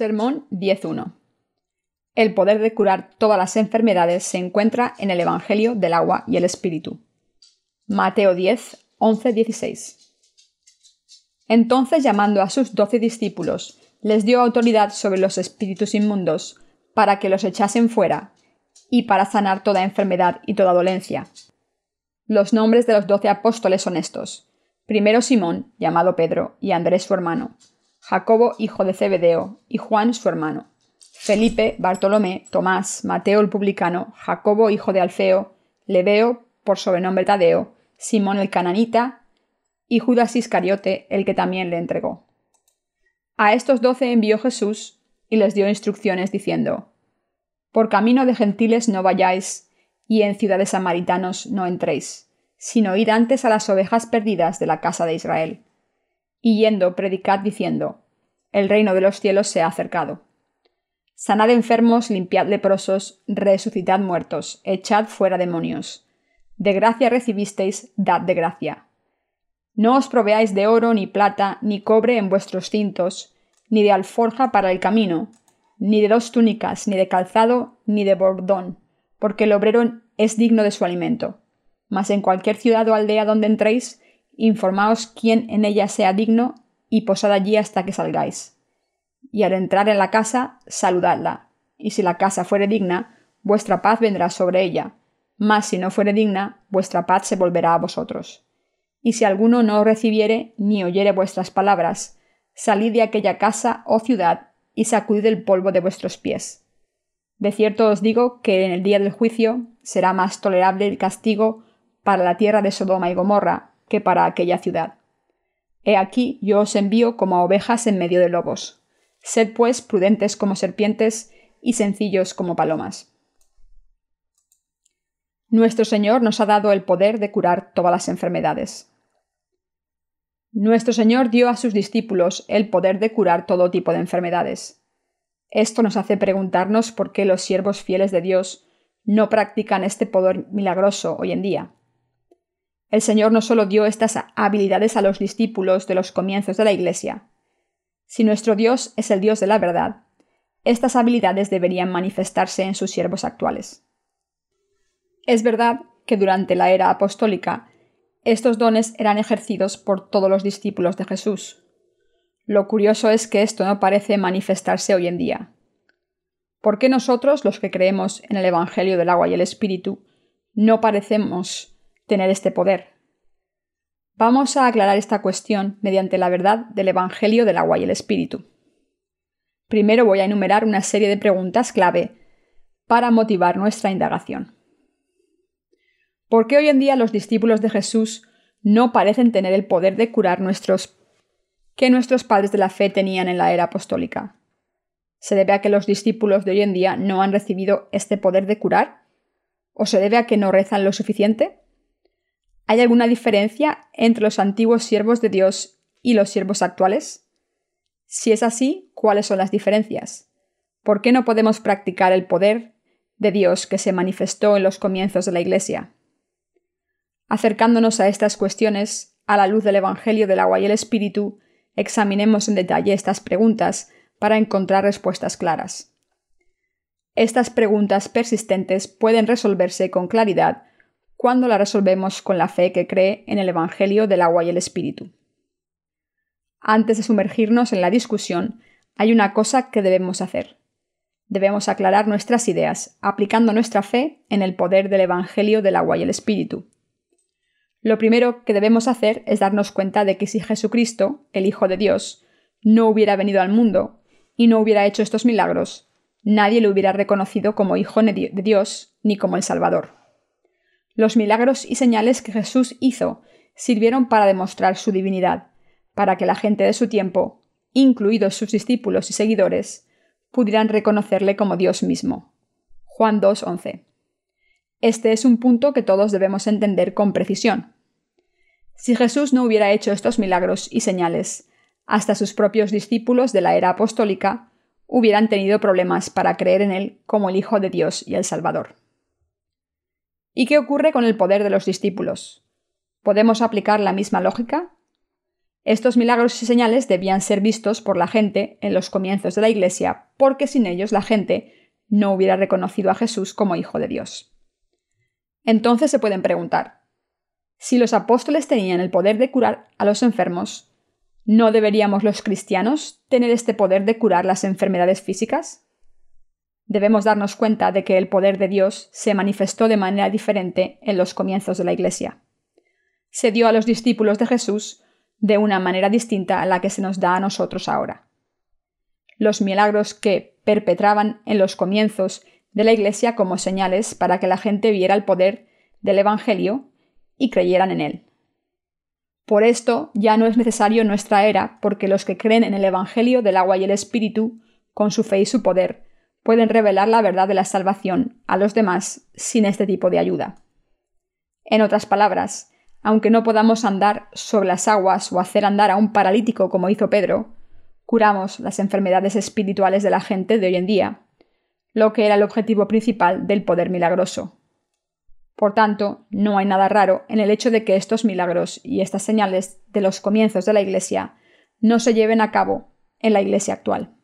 Sermón 10.1. El poder de curar todas las enfermedades se encuentra en el Evangelio del agua y el Espíritu. Mateo 10, 16. Entonces, llamando a sus doce discípulos, les dio autoridad sobre los espíritus inmundos, para que los echasen fuera, y para sanar toda enfermedad y toda dolencia. Los nombres de los doce apóstoles son estos. Primero Simón, llamado Pedro, y Andrés su hermano Jacobo hijo de Zebedeo, y Juan su hermano, Felipe, Bartolomé, Tomás, Mateo el publicano, Jacobo hijo de Alfeo, Leveo, por sobrenombre Tadeo, Simón el cananita, y Judas Iscariote, el que también le entregó. A estos doce envió Jesús y les dio instrucciones diciendo, Por camino de gentiles no vayáis, y en ciudades samaritanos no entréis, sino id antes a las ovejas perdidas de la casa de Israel y yendo predicad diciendo, El reino de los cielos se ha acercado. Sanad enfermos, limpiad leprosos, resucitad muertos, echad fuera demonios. De gracia recibisteis, dad de gracia. No os proveáis de oro, ni plata, ni cobre en vuestros cintos, ni de alforja para el camino, ni de dos túnicas, ni de calzado, ni de bordón, porque el obrero es digno de su alimento. Mas en cualquier ciudad o aldea donde entréis, informaos quién en ella sea digno y posad allí hasta que salgáis. Y al entrar en la casa, saludadla, y si la casa fuere digna, vuestra paz vendrá sobre ella, mas si no fuere digna, vuestra paz se volverá a vosotros. Y si alguno no recibiere ni oyere vuestras palabras, salid de aquella casa o ciudad y sacudid el polvo de vuestros pies. De cierto os digo que en el día del juicio será más tolerable el castigo para la tierra de Sodoma y Gomorra que para aquella ciudad. He aquí yo os envío como ovejas en medio de lobos. Sed pues prudentes como serpientes y sencillos como palomas. Nuestro Señor nos ha dado el poder de curar todas las enfermedades. Nuestro Señor dio a sus discípulos el poder de curar todo tipo de enfermedades. Esto nos hace preguntarnos por qué los siervos fieles de Dios no practican este poder milagroso hoy en día. El Señor no solo dio estas habilidades a los discípulos de los comienzos de la Iglesia. Si nuestro Dios es el Dios de la verdad, estas habilidades deberían manifestarse en sus siervos actuales. Es verdad que durante la era apostólica estos dones eran ejercidos por todos los discípulos de Jesús. Lo curioso es que esto no parece manifestarse hoy en día. ¿Por qué nosotros, los que creemos en el Evangelio del agua y el Espíritu, no parecemos tener este poder. Vamos a aclarar esta cuestión mediante la verdad del Evangelio del agua y el Espíritu. Primero voy a enumerar una serie de preguntas clave para motivar nuestra indagación. ¿Por qué hoy en día los discípulos de Jesús no parecen tener el poder de curar nuestros que nuestros padres de la fe tenían en la era apostólica? ¿Se debe a que los discípulos de hoy en día no han recibido este poder de curar? ¿O se debe a que no rezan lo suficiente? ¿Hay alguna diferencia entre los antiguos siervos de Dios y los siervos actuales? Si es así, ¿cuáles son las diferencias? ¿Por qué no podemos practicar el poder de Dios que se manifestó en los comienzos de la Iglesia? Acercándonos a estas cuestiones, a la luz del Evangelio del agua y el Espíritu, examinemos en detalle estas preguntas para encontrar respuestas claras. Estas preguntas persistentes pueden resolverse con claridad cuando la resolvemos con la fe que cree en el Evangelio del agua y el Espíritu. Antes de sumergirnos en la discusión, hay una cosa que debemos hacer. Debemos aclarar nuestras ideas, aplicando nuestra fe en el poder del Evangelio del agua y el Espíritu. Lo primero que debemos hacer es darnos cuenta de que si Jesucristo, el Hijo de Dios, no hubiera venido al mundo y no hubiera hecho estos milagros, nadie lo hubiera reconocido como Hijo de Dios ni como el Salvador. Los milagros y señales que Jesús hizo sirvieron para demostrar su divinidad, para que la gente de su tiempo, incluidos sus discípulos y seguidores, pudieran reconocerle como Dios mismo. Juan 2.11. Este es un punto que todos debemos entender con precisión. Si Jesús no hubiera hecho estos milagros y señales, hasta sus propios discípulos de la era apostólica hubieran tenido problemas para creer en él como el Hijo de Dios y el Salvador. ¿Y qué ocurre con el poder de los discípulos? ¿Podemos aplicar la misma lógica? Estos milagros y señales debían ser vistos por la gente en los comienzos de la Iglesia, porque sin ellos la gente no hubiera reconocido a Jesús como Hijo de Dios. Entonces se pueden preguntar, si los apóstoles tenían el poder de curar a los enfermos, ¿no deberíamos los cristianos tener este poder de curar las enfermedades físicas? Debemos darnos cuenta de que el poder de Dios se manifestó de manera diferente en los comienzos de la Iglesia. Se dio a los discípulos de Jesús de una manera distinta a la que se nos da a nosotros ahora. Los milagros que perpetraban en los comienzos de la Iglesia como señales para que la gente viera el poder del Evangelio y creyeran en él. Por esto ya no es necesario nuestra era, porque los que creen en el Evangelio del agua y el Espíritu, con su fe y su poder, pueden revelar la verdad de la salvación a los demás sin este tipo de ayuda. En otras palabras, aunque no podamos andar sobre las aguas o hacer andar a un paralítico como hizo Pedro, curamos las enfermedades espirituales de la gente de hoy en día, lo que era el objetivo principal del poder milagroso. Por tanto, no hay nada raro en el hecho de que estos milagros y estas señales de los comienzos de la Iglesia no se lleven a cabo en la Iglesia actual.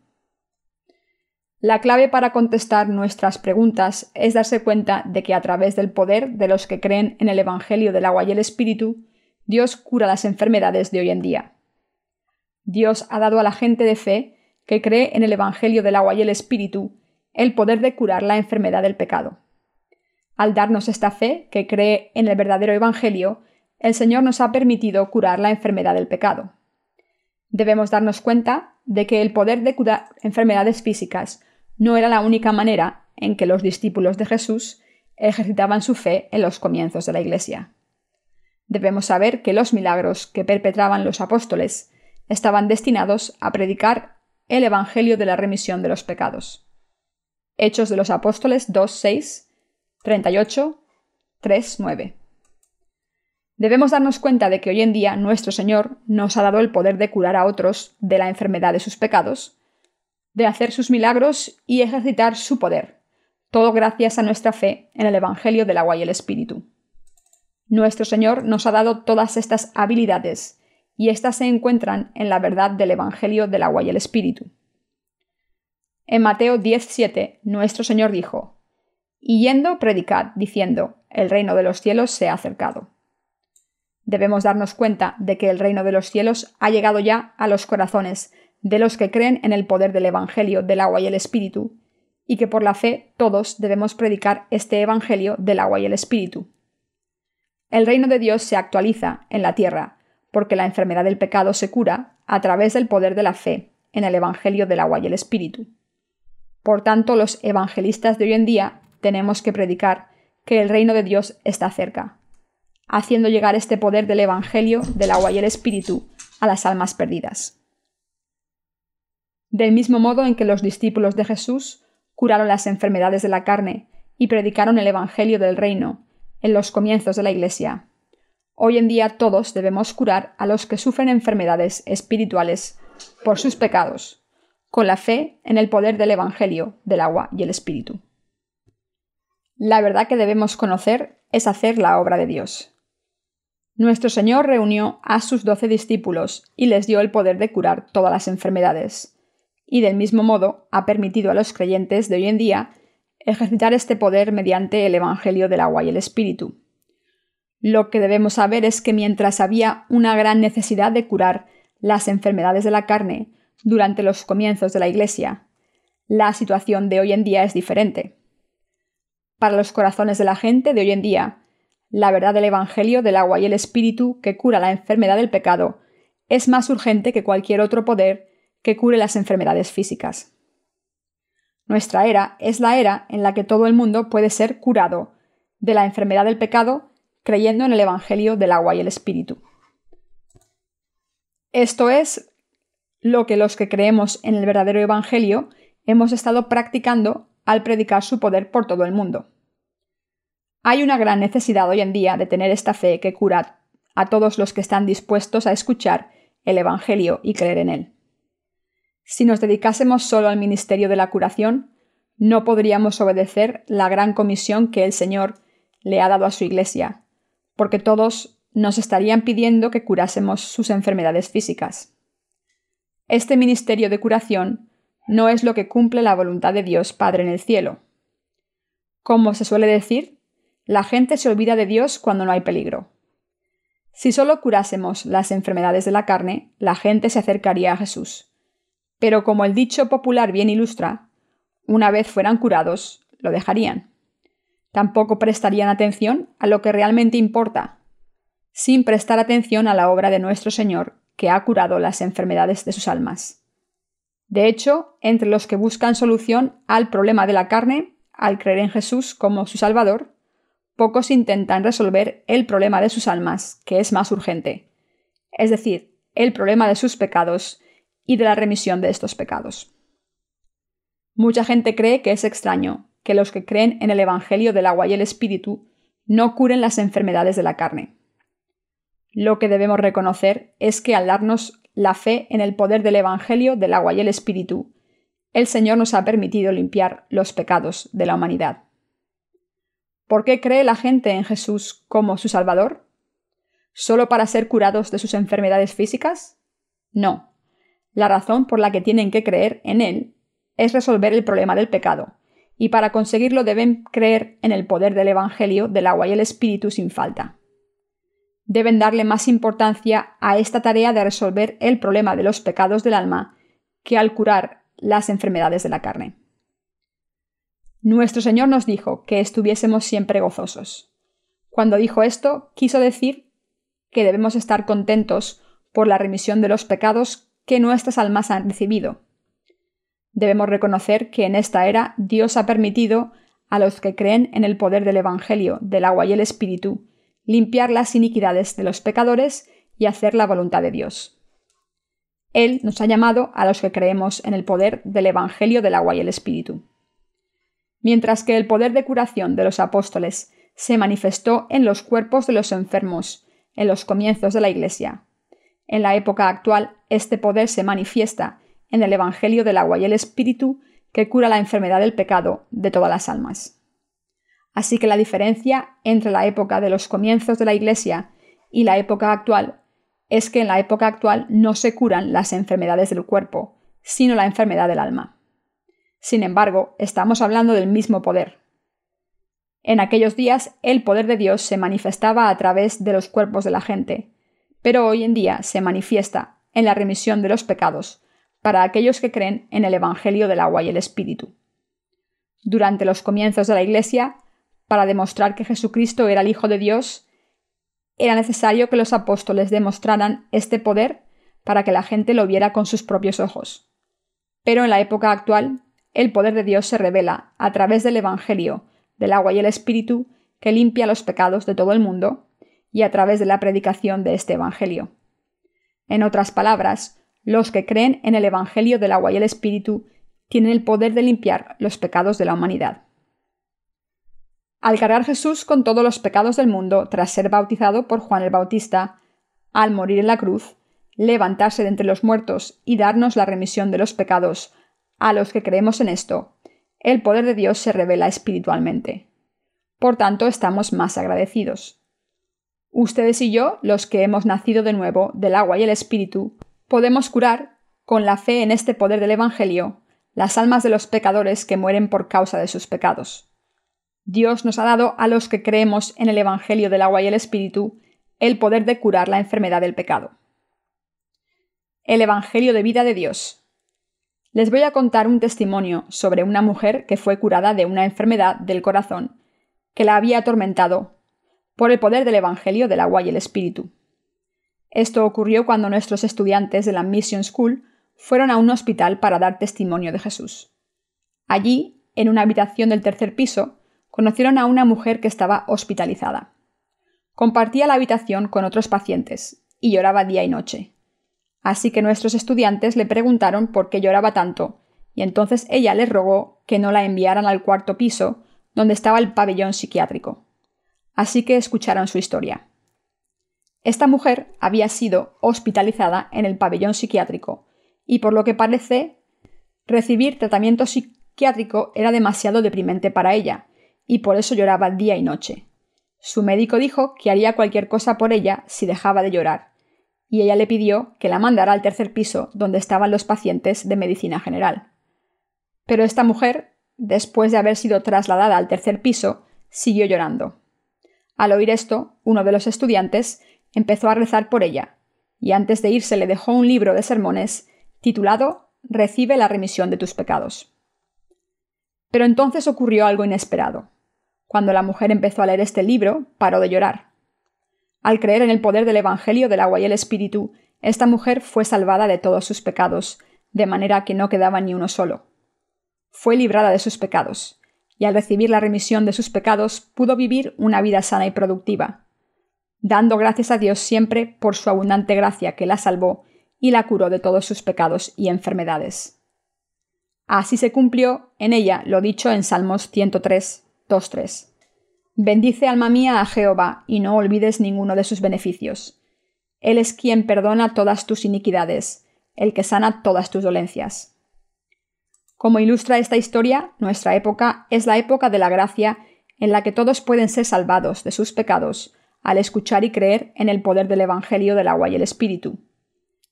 La clave para contestar nuestras preguntas es darse cuenta de que a través del poder de los que creen en el Evangelio del agua y el Espíritu, Dios cura las enfermedades de hoy en día. Dios ha dado a la gente de fe que cree en el Evangelio del agua y el Espíritu el poder de curar la enfermedad del pecado. Al darnos esta fe que cree en el verdadero Evangelio, el Señor nos ha permitido curar la enfermedad del pecado. Debemos darnos cuenta de que el poder de curar enfermedades físicas no era la única manera en que los discípulos de Jesús ejercitaban su fe en los comienzos de la Iglesia. Debemos saber que los milagros que perpetraban los apóstoles estaban destinados a predicar el Evangelio de la remisión de los pecados. Hechos de los Apóstoles 2, 6, 38, 3, 9. Debemos darnos cuenta de que hoy en día nuestro Señor nos ha dado el poder de curar a otros de la enfermedad de sus pecados, de hacer sus milagros y ejercitar su poder, todo gracias a nuestra fe en el Evangelio del agua y el Espíritu. Nuestro Señor nos ha dado todas estas habilidades, y éstas se encuentran en la verdad del Evangelio del agua y el Espíritu. En Mateo 10:7, nuestro Señor dijo, Y yendo, predicad, diciendo, El reino de los cielos se ha acercado. Debemos darnos cuenta de que el reino de los cielos ha llegado ya a los corazones de los que creen en el poder del Evangelio del agua y el Espíritu, y que por la fe todos debemos predicar este Evangelio del agua y el Espíritu. El reino de Dios se actualiza en la tierra, porque la enfermedad del pecado se cura a través del poder de la fe en el Evangelio del agua y el Espíritu. Por tanto, los evangelistas de hoy en día tenemos que predicar que el reino de Dios está cerca, haciendo llegar este poder del Evangelio del agua y el Espíritu a las almas perdidas. Del mismo modo en que los discípulos de Jesús curaron las enfermedades de la carne y predicaron el Evangelio del reino en los comienzos de la Iglesia, hoy en día todos debemos curar a los que sufren enfermedades espirituales por sus pecados, con la fe en el poder del Evangelio del agua y el Espíritu. La verdad que debemos conocer es hacer la obra de Dios. Nuestro Señor reunió a sus doce discípulos y les dio el poder de curar todas las enfermedades, y del mismo modo ha permitido a los creyentes de hoy en día ejercitar este poder mediante el Evangelio del agua y el Espíritu. Lo que debemos saber es que mientras había una gran necesidad de curar las enfermedades de la carne durante los comienzos de la Iglesia, la situación de hoy en día es diferente. Para los corazones de la gente de hoy en día, la verdad del Evangelio del agua y el Espíritu que cura la enfermedad del pecado es más urgente que cualquier otro poder que cure las enfermedades físicas. Nuestra era es la era en la que todo el mundo puede ser curado de la enfermedad del pecado creyendo en el Evangelio del agua y el Espíritu. Esto es lo que los que creemos en el verdadero Evangelio hemos estado practicando al predicar su poder por todo el mundo. Hay una gran necesidad hoy en día de tener esta fe que cura a todos los que están dispuestos a escuchar el Evangelio y creer en él. Si nos dedicásemos solo al ministerio de la curación, no podríamos obedecer la gran comisión que el Señor le ha dado a su Iglesia, porque todos nos estarían pidiendo que curásemos sus enfermedades físicas. Este ministerio de curación no es lo que cumple la voluntad de Dios Padre en el cielo. Como se suele decir, la gente se olvida de Dios cuando no hay peligro. Si solo curásemos las enfermedades de la carne, la gente se acercaría a Jesús. Pero como el dicho popular bien ilustra, una vez fueran curados, lo dejarían. Tampoco prestarían atención a lo que realmente importa, sin prestar atención a la obra de nuestro Señor, que ha curado las enfermedades de sus almas. De hecho, entre los que buscan solución al problema de la carne, al creer en Jesús como su Salvador, pocos intentan resolver el problema de sus almas, que es más urgente, es decir, el problema de sus pecados y de la remisión de estos pecados. Mucha gente cree que es extraño que los que creen en el Evangelio del agua y el Espíritu no curen las enfermedades de la carne. Lo que debemos reconocer es que al darnos la fe en el poder del Evangelio del agua y el Espíritu, el Señor nos ha permitido limpiar los pecados de la humanidad. ¿Por qué cree la gente en Jesús como su Salvador? ¿Solo para ser curados de sus enfermedades físicas? No. La razón por la que tienen que creer en Él es resolver el problema del pecado, y para conseguirlo deben creer en el poder del Evangelio del agua y el Espíritu sin falta. Deben darle más importancia a esta tarea de resolver el problema de los pecados del alma que al curar las enfermedades de la carne. Nuestro Señor nos dijo que estuviésemos siempre gozosos. Cuando dijo esto, quiso decir que debemos estar contentos por la remisión de los pecados que nuestras almas han recibido. Debemos reconocer que en esta era Dios ha permitido a los que creen en el poder del Evangelio, del agua y el Espíritu, limpiar las iniquidades de los pecadores y hacer la voluntad de Dios. Él nos ha llamado a los que creemos en el poder del Evangelio del agua y el Espíritu. Mientras que el poder de curación de los apóstoles se manifestó en los cuerpos de los enfermos en los comienzos de la Iglesia. En la época actual, este poder se manifiesta en el Evangelio del agua y el Espíritu que cura la enfermedad del pecado de todas las almas. Así que la diferencia entre la época de los comienzos de la Iglesia y la época actual es que en la época actual no se curan las enfermedades del cuerpo, sino la enfermedad del alma. Sin embargo, estamos hablando del mismo poder. En aquellos días el poder de Dios se manifestaba a través de los cuerpos de la gente, pero hoy en día se manifiesta en la remisión de los pecados para aquellos que creen en el Evangelio del agua y el Espíritu. Durante los comienzos de la Iglesia, para demostrar que Jesucristo era el Hijo de Dios, era necesario que los apóstoles demostraran este poder para que la gente lo viera con sus propios ojos. Pero en la época actual el poder de Dios se revela a través del Evangelio, del agua y el Espíritu, que limpia los pecados de todo el mundo, y a través de la predicación de este Evangelio. En otras palabras, los que creen en el Evangelio del agua y el Espíritu tienen el poder de limpiar los pecados de la humanidad. Al cargar Jesús con todos los pecados del mundo tras ser bautizado por Juan el Bautista, al morir en la cruz, levantarse de entre los muertos y darnos la remisión de los pecados a los que creemos en esto, el poder de Dios se revela espiritualmente. Por tanto, estamos más agradecidos. Ustedes y yo, los que hemos nacido de nuevo del agua y el espíritu, podemos curar, con la fe en este poder del Evangelio, las almas de los pecadores que mueren por causa de sus pecados. Dios nos ha dado a los que creemos en el Evangelio del agua y el espíritu el poder de curar la enfermedad del pecado. El Evangelio de vida de Dios, les voy a contar un testimonio sobre una mujer que fue curada de una enfermedad del corazón que la había atormentado por el poder del Evangelio del agua y el Espíritu. Esto ocurrió cuando nuestros estudiantes de la Mission School fueron a un hospital para dar testimonio de Jesús. Allí, en una habitación del tercer piso, conocieron a una mujer que estaba hospitalizada. Compartía la habitación con otros pacientes y lloraba día y noche. Así que nuestros estudiantes le preguntaron por qué lloraba tanto, y entonces ella les rogó que no la enviaran al cuarto piso, donde estaba el pabellón psiquiátrico. Así que escucharon su historia. Esta mujer había sido hospitalizada en el pabellón psiquiátrico, y por lo que parece, recibir tratamiento psiquiátrico era demasiado deprimente para ella, y por eso lloraba día y noche. Su médico dijo que haría cualquier cosa por ella si dejaba de llorar, y ella le pidió que la mandara al tercer piso donde estaban los pacientes de medicina general. Pero esta mujer, después de haber sido trasladada al tercer piso, siguió llorando. Al oír esto, uno de los estudiantes empezó a rezar por ella, y antes de irse le dejó un libro de sermones titulado Recibe la remisión de tus pecados. Pero entonces ocurrió algo inesperado. Cuando la mujer empezó a leer este libro, paró de llorar. Al creer en el poder del Evangelio del agua y el Espíritu, esta mujer fue salvada de todos sus pecados, de manera que no quedaba ni uno solo. Fue librada de sus pecados, y al recibir la remisión de sus pecados pudo vivir una vida sana y productiva, dando gracias a Dios siempre por su abundante gracia que la salvó y la curó de todos sus pecados y enfermedades. Así se cumplió en ella lo dicho en Salmos 103, 2.3. Bendice alma mía a Jehová y no olvides ninguno de sus beneficios. Él es quien perdona todas tus iniquidades, el que sana todas tus dolencias. Como ilustra esta historia, nuestra época es la época de la gracia en la que todos pueden ser salvados de sus pecados al escuchar y creer en el poder del Evangelio del agua y el Espíritu.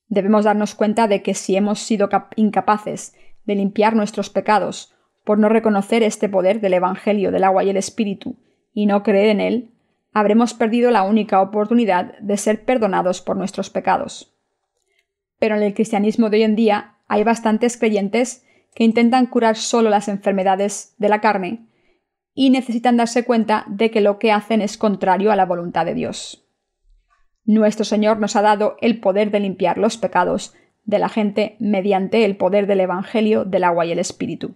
Debemos darnos cuenta de que si hemos sido incapaces de limpiar nuestros pecados por no reconocer este poder del Evangelio del agua y el Espíritu y no creer en él, habremos perdido la única oportunidad de ser perdonados por nuestros pecados. Pero en el cristianismo de hoy en día hay bastantes creyentes que intentan curar solo las enfermedades de la carne y necesitan darse cuenta de que lo que hacen es contrario a la voluntad de Dios. Nuestro Señor nos ha dado el poder de limpiar los pecados de la gente mediante el poder del Evangelio del agua y el Espíritu.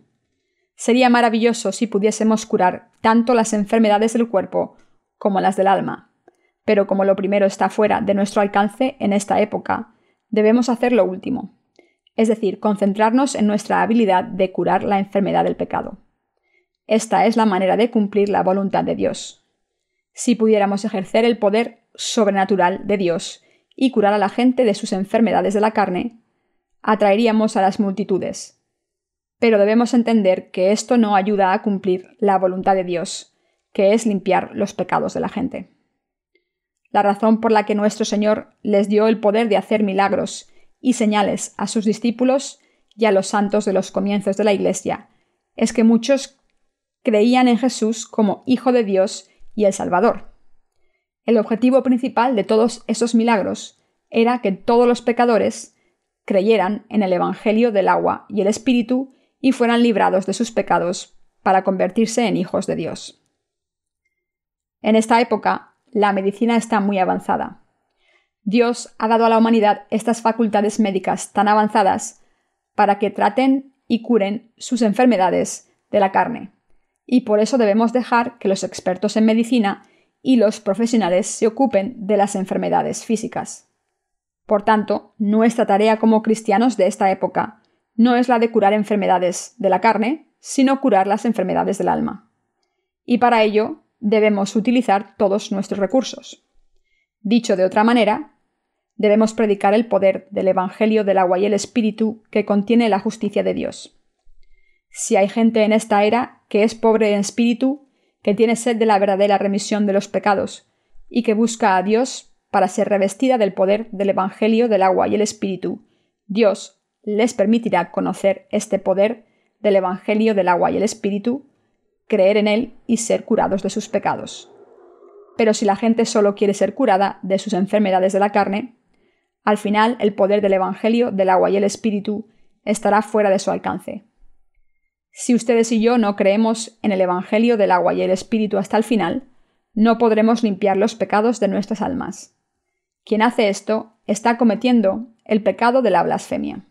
Sería maravilloso si pudiésemos curar tanto las enfermedades del cuerpo como las del alma, pero como lo primero está fuera de nuestro alcance en esta época, debemos hacer lo último, es decir, concentrarnos en nuestra habilidad de curar la enfermedad del pecado. Esta es la manera de cumplir la voluntad de Dios. Si pudiéramos ejercer el poder sobrenatural de Dios y curar a la gente de sus enfermedades de la carne, atraeríamos a las multitudes. Pero debemos entender que esto no ayuda a cumplir la voluntad de Dios, que es limpiar los pecados de la gente. La razón por la que nuestro Señor les dio el poder de hacer milagros y señales a sus discípulos y a los santos de los comienzos de la Iglesia es que muchos creían en Jesús como Hijo de Dios y el Salvador. El objetivo principal de todos esos milagros era que todos los pecadores creyeran en el Evangelio del agua y el Espíritu y fueran librados de sus pecados para convertirse en hijos de Dios. En esta época, la medicina está muy avanzada. Dios ha dado a la humanidad estas facultades médicas tan avanzadas para que traten y curen sus enfermedades de la carne y por eso debemos dejar que los expertos en medicina y los profesionales se ocupen de las enfermedades físicas. Por tanto, nuestra tarea como cristianos de esta época no es la de curar enfermedades de la carne, sino curar las enfermedades del alma. Y para ello debemos utilizar todos nuestros recursos. Dicho de otra manera, debemos predicar el poder del Evangelio del agua y el Espíritu que contiene la justicia de Dios. Si hay gente en esta era que es pobre en espíritu, que tiene sed de la verdadera remisión de los pecados, y que busca a Dios para ser revestida del poder del Evangelio del agua y el Espíritu, Dios les permitirá conocer este poder del Evangelio del agua y el Espíritu, creer en él y ser curados de sus pecados. Pero si la gente solo quiere ser curada de sus enfermedades de la carne, al final el poder del Evangelio del agua y el Espíritu estará fuera de su alcance. Si ustedes y yo no creemos en el Evangelio del agua y el Espíritu hasta el final, no podremos limpiar los pecados de nuestras almas. Quien hace esto está cometiendo el pecado de la blasfemia.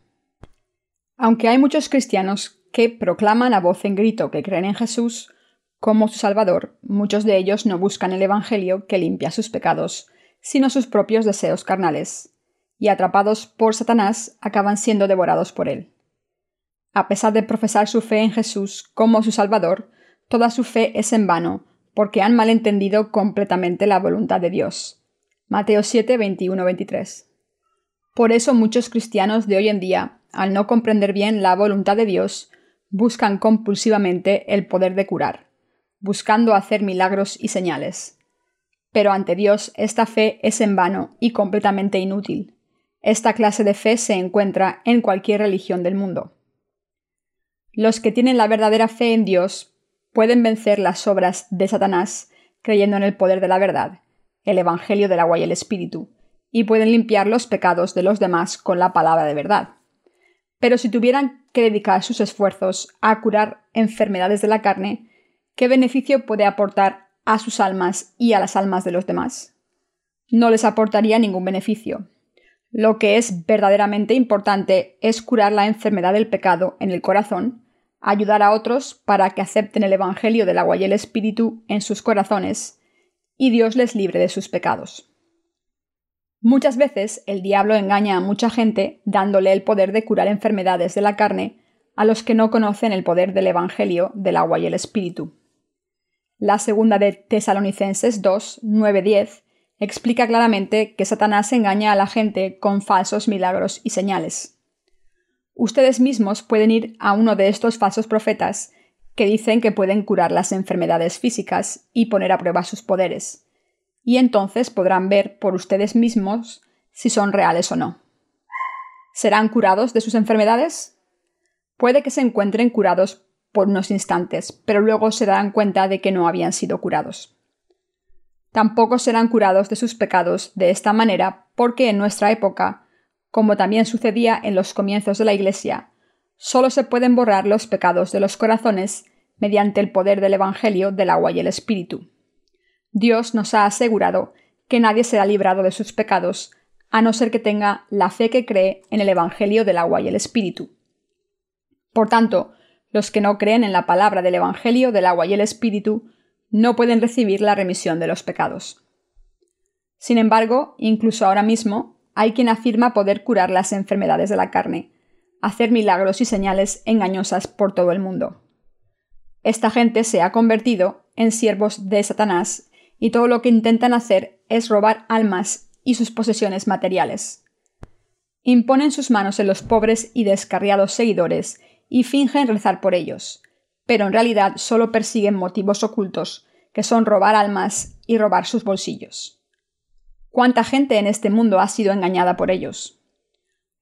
Aunque hay muchos cristianos que proclaman a voz en grito que creen en Jesús como su Salvador, muchos de ellos no buscan el Evangelio que limpia sus pecados, sino sus propios deseos carnales, y atrapados por Satanás acaban siendo devorados por él. A pesar de profesar su fe en Jesús como su Salvador, toda su fe es en vano, porque han malentendido completamente la voluntad de Dios. Mateo 7, 21, 23. Por eso muchos cristianos de hoy en día, al no comprender bien la voluntad de Dios, buscan compulsivamente el poder de curar, buscando hacer milagros y señales. Pero ante Dios esta fe es en vano y completamente inútil. Esta clase de fe se encuentra en cualquier religión del mundo. Los que tienen la verdadera fe en Dios pueden vencer las obras de Satanás creyendo en el poder de la verdad, el Evangelio del agua y el Espíritu, y pueden limpiar los pecados de los demás con la palabra de verdad. Pero si tuvieran que dedicar sus esfuerzos a curar enfermedades de la carne, ¿qué beneficio puede aportar a sus almas y a las almas de los demás? No les aportaría ningún beneficio. Lo que es verdaderamente importante es curar la enfermedad del pecado en el corazón ayudar a otros para que acepten el Evangelio del agua y el Espíritu en sus corazones, y Dios les libre de sus pecados. Muchas veces el diablo engaña a mucha gente dándole el poder de curar enfermedades de la carne a los que no conocen el poder del Evangelio del agua y el Espíritu. La segunda de Tesalonicenses 2, 9, 10 explica claramente que Satanás engaña a la gente con falsos milagros y señales ustedes mismos pueden ir a uno de estos falsos profetas que dicen que pueden curar las enfermedades físicas y poner a prueba sus poderes, y entonces podrán ver por ustedes mismos si son reales o no. ¿Serán curados de sus enfermedades? Puede que se encuentren curados por unos instantes, pero luego se darán cuenta de que no habían sido curados. Tampoco serán curados de sus pecados de esta manera porque en nuestra época como también sucedía en los comienzos de la Iglesia, solo se pueden borrar los pecados de los corazones mediante el poder del Evangelio del agua y el Espíritu. Dios nos ha asegurado que nadie será librado de sus pecados, a no ser que tenga la fe que cree en el Evangelio del agua y el Espíritu. Por tanto, los que no creen en la palabra del Evangelio del agua y el Espíritu no pueden recibir la remisión de los pecados. Sin embargo, incluso ahora mismo, hay quien afirma poder curar las enfermedades de la carne, hacer milagros y señales engañosas por todo el mundo. Esta gente se ha convertido en siervos de Satanás y todo lo que intentan hacer es robar almas y sus posesiones materiales. Imponen sus manos en los pobres y descarriados seguidores y fingen rezar por ellos, pero en realidad solo persiguen motivos ocultos, que son robar almas y robar sus bolsillos. ¿Cuánta gente en este mundo ha sido engañada por ellos?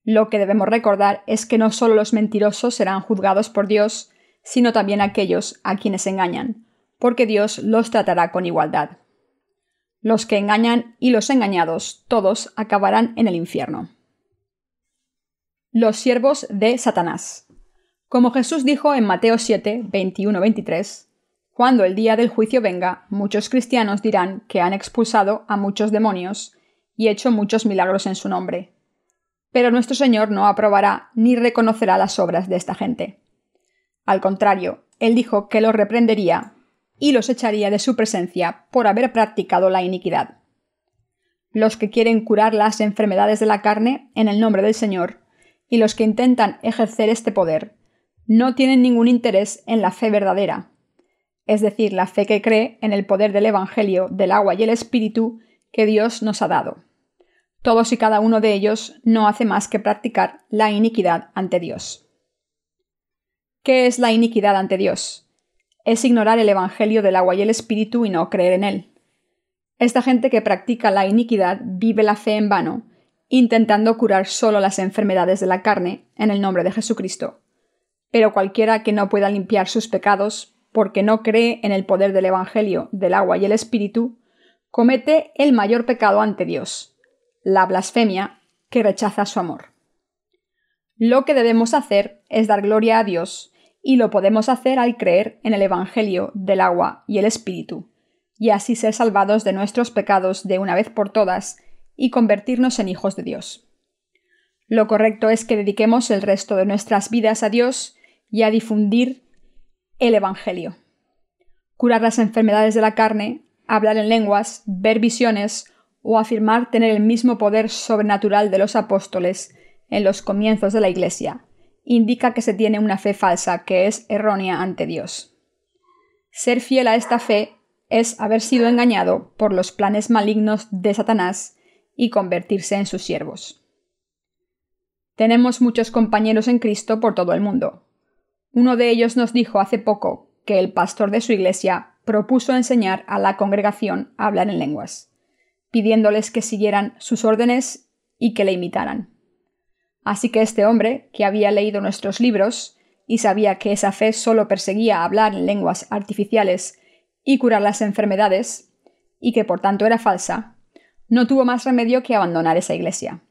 Lo que debemos recordar es que no solo los mentirosos serán juzgados por Dios, sino también aquellos a quienes engañan, porque Dios los tratará con igualdad. Los que engañan y los engañados, todos acabarán en el infierno. Los siervos de Satanás. Como Jesús dijo en Mateo 7, 21-23, cuando el día del juicio venga, muchos cristianos dirán que han expulsado a muchos demonios y hecho muchos milagros en su nombre. Pero nuestro Señor no aprobará ni reconocerá las obras de esta gente. Al contrario, Él dijo que los reprendería y los echaría de su presencia por haber practicado la iniquidad. Los que quieren curar las enfermedades de la carne en el nombre del Señor y los que intentan ejercer este poder no tienen ningún interés en la fe verdadera, es decir, la fe que cree en el poder del Evangelio del agua y el Espíritu que Dios nos ha dado. Todos y cada uno de ellos no hace más que practicar la iniquidad ante Dios. ¿Qué es la iniquidad ante Dios? Es ignorar el Evangelio del agua y el Espíritu y no creer en él. Esta gente que practica la iniquidad vive la fe en vano, intentando curar solo las enfermedades de la carne en el nombre de Jesucristo. Pero cualquiera que no pueda limpiar sus pecados porque no cree en el poder del Evangelio del agua y el Espíritu, comete el mayor pecado ante Dios, la blasfemia, que rechaza su amor. Lo que debemos hacer es dar gloria a Dios, y lo podemos hacer al creer en el Evangelio del agua y el Espíritu, y así ser salvados de nuestros pecados de una vez por todas y convertirnos en hijos de Dios. Lo correcto es que dediquemos el resto de nuestras vidas a Dios y a difundir el Evangelio. Curar las enfermedades de la carne, hablar en lenguas, ver visiones o afirmar tener el mismo poder sobrenatural de los apóstoles en los comienzos de la Iglesia, indica que se tiene una fe falsa que es errónea ante Dios. Ser fiel a esta fe es haber sido engañado por los planes malignos de Satanás y convertirse en sus siervos. Tenemos muchos compañeros en Cristo por todo el mundo, uno de ellos nos dijo hace poco que el pastor de su iglesia propuso enseñar a la congregación a hablar en lenguas, pidiéndoles que siguieran sus órdenes y que le imitaran. Así que este hombre, que había leído nuestros libros y sabía que esa fe solo perseguía hablar en lenguas artificiales y curar las enfermedades, y que por tanto era falsa, no tuvo más remedio que abandonar esa iglesia.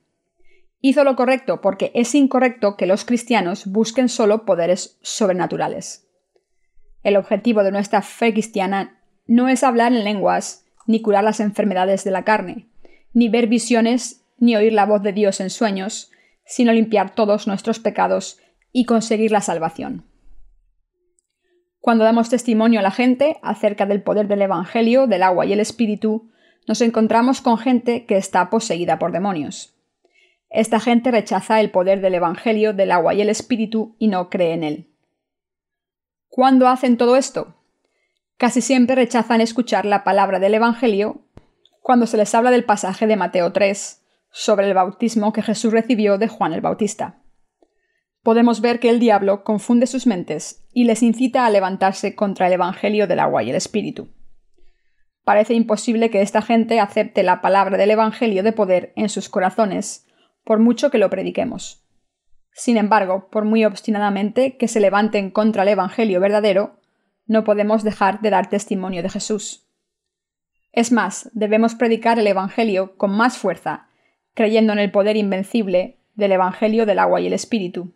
Hizo lo correcto porque es incorrecto que los cristianos busquen solo poderes sobrenaturales. El objetivo de nuestra fe cristiana no es hablar en lenguas, ni curar las enfermedades de la carne, ni ver visiones, ni oír la voz de Dios en sueños, sino limpiar todos nuestros pecados y conseguir la salvación. Cuando damos testimonio a la gente acerca del poder del Evangelio, del agua y el Espíritu, nos encontramos con gente que está poseída por demonios. Esta gente rechaza el poder del Evangelio, del agua y el Espíritu y no cree en él. ¿Cuándo hacen todo esto? Casi siempre rechazan escuchar la palabra del Evangelio cuando se les habla del pasaje de Mateo 3 sobre el bautismo que Jesús recibió de Juan el Bautista. Podemos ver que el diablo confunde sus mentes y les incita a levantarse contra el Evangelio del agua y el Espíritu. Parece imposible que esta gente acepte la palabra del Evangelio de poder en sus corazones por mucho que lo prediquemos. Sin embargo, por muy obstinadamente que se levanten contra el Evangelio verdadero, no podemos dejar de dar testimonio de Jesús. Es más, debemos predicar el Evangelio con más fuerza, creyendo en el poder invencible del Evangelio del agua y el Espíritu.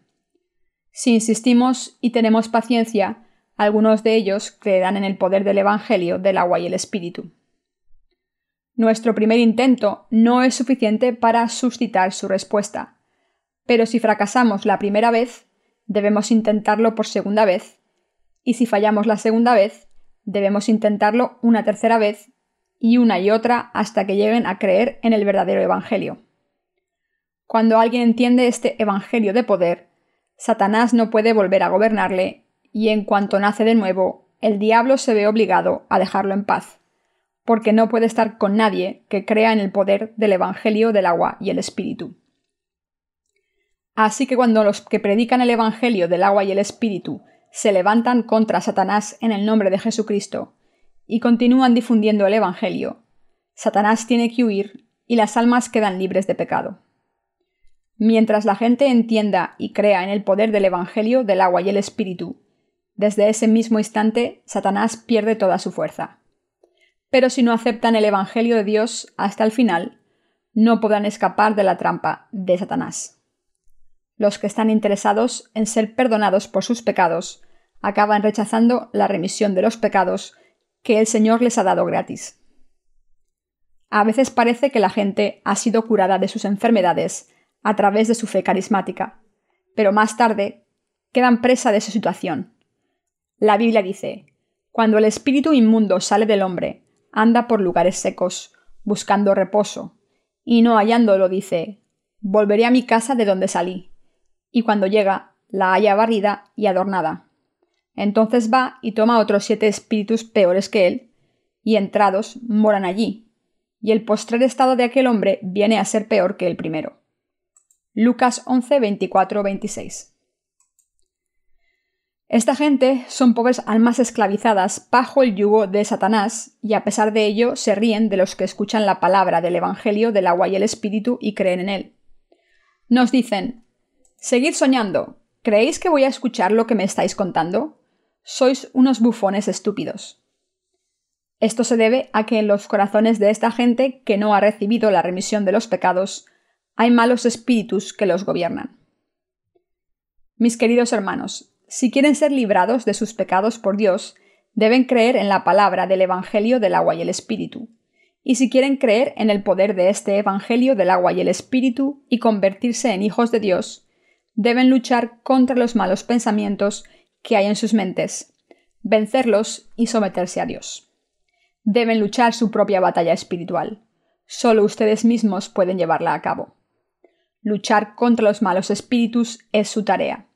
Si insistimos y tenemos paciencia, algunos de ellos creerán en el poder del Evangelio del agua y el Espíritu. Nuestro primer intento no es suficiente para suscitar su respuesta. Pero si fracasamos la primera vez, debemos intentarlo por segunda vez. Y si fallamos la segunda vez, debemos intentarlo una tercera vez y una y otra hasta que lleguen a creer en el verdadero Evangelio. Cuando alguien entiende este Evangelio de poder, Satanás no puede volver a gobernarle y en cuanto nace de nuevo, el diablo se ve obligado a dejarlo en paz porque no puede estar con nadie que crea en el poder del Evangelio del agua y el Espíritu. Así que cuando los que predican el Evangelio del agua y el Espíritu se levantan contra Satanás en el nombre de Jesucristo y continúan difundiendo el Evangelio, Satanás tiene que huir y las almas quedan libres de pecado. Mientras la gente entienda y crea en el poder del Evangelio del agua y el Espíritu, desde ese mismo instante Satanás pierde toda su fuerza pero si no aceptan el Evangelio de Dios hasta el final, no podrán escapar de la trampa de Satanás. Los que están interesados en ser perdonados por sus pecados acaban rechazando la remisión de los pecados que el Señor les ha dado gratis. A veces parece que la gente ha sido curada de sus enfermedades a través de su fe carismática, pero más tarde quedan presa de su situación. La Biblia dice, Cuando el espíritu inmundo sale del hombre, anda por lugares secos, buscando reposo, y no hallándolo dice, volveré a mi casa de donde salí, y cuando llega, la halla barrida y adornada. Entonces va y toma otros siete espíritus peores que él, y entrados moran allí, y el postrer estado de aquel hombre viene a ser peor que el primero. Lucas 11, 24, 26. Esta gente son pobres almas esclavizadas bajo el yugo de Satanás y a pesar de ello se ríen de los que escuchan la palabra del Evangelio del agua y el Espíritu y creen en él. Nos dicen Seguid soñando. ¿Creéis que voy a escuchar lo que me estáis contando? Sois unos bufones estúpidos. Esto se debe a que en los corazones de esta gente que no ha recibido la remisión de los pecados hay malos espíritus que los gobiernan. Mis queridos hermanos, si quieren ser librados de sus pecados por Dios, deben creer en la palabra del Evangelio del agua y el Espíritu. Y si quieren creer en el poder de este Evangelio del agua y el Espíritu y convertirse en hijos de Dios, deben luchar contra los malos pensamientos que hay en sus mentes, vencerlos y someterse a Dios. Deben luchar su propia batalla espiritual. Solo ustedes mismos pueden llevarla a cabo. Luchar contra los malos espíritus es su tarea.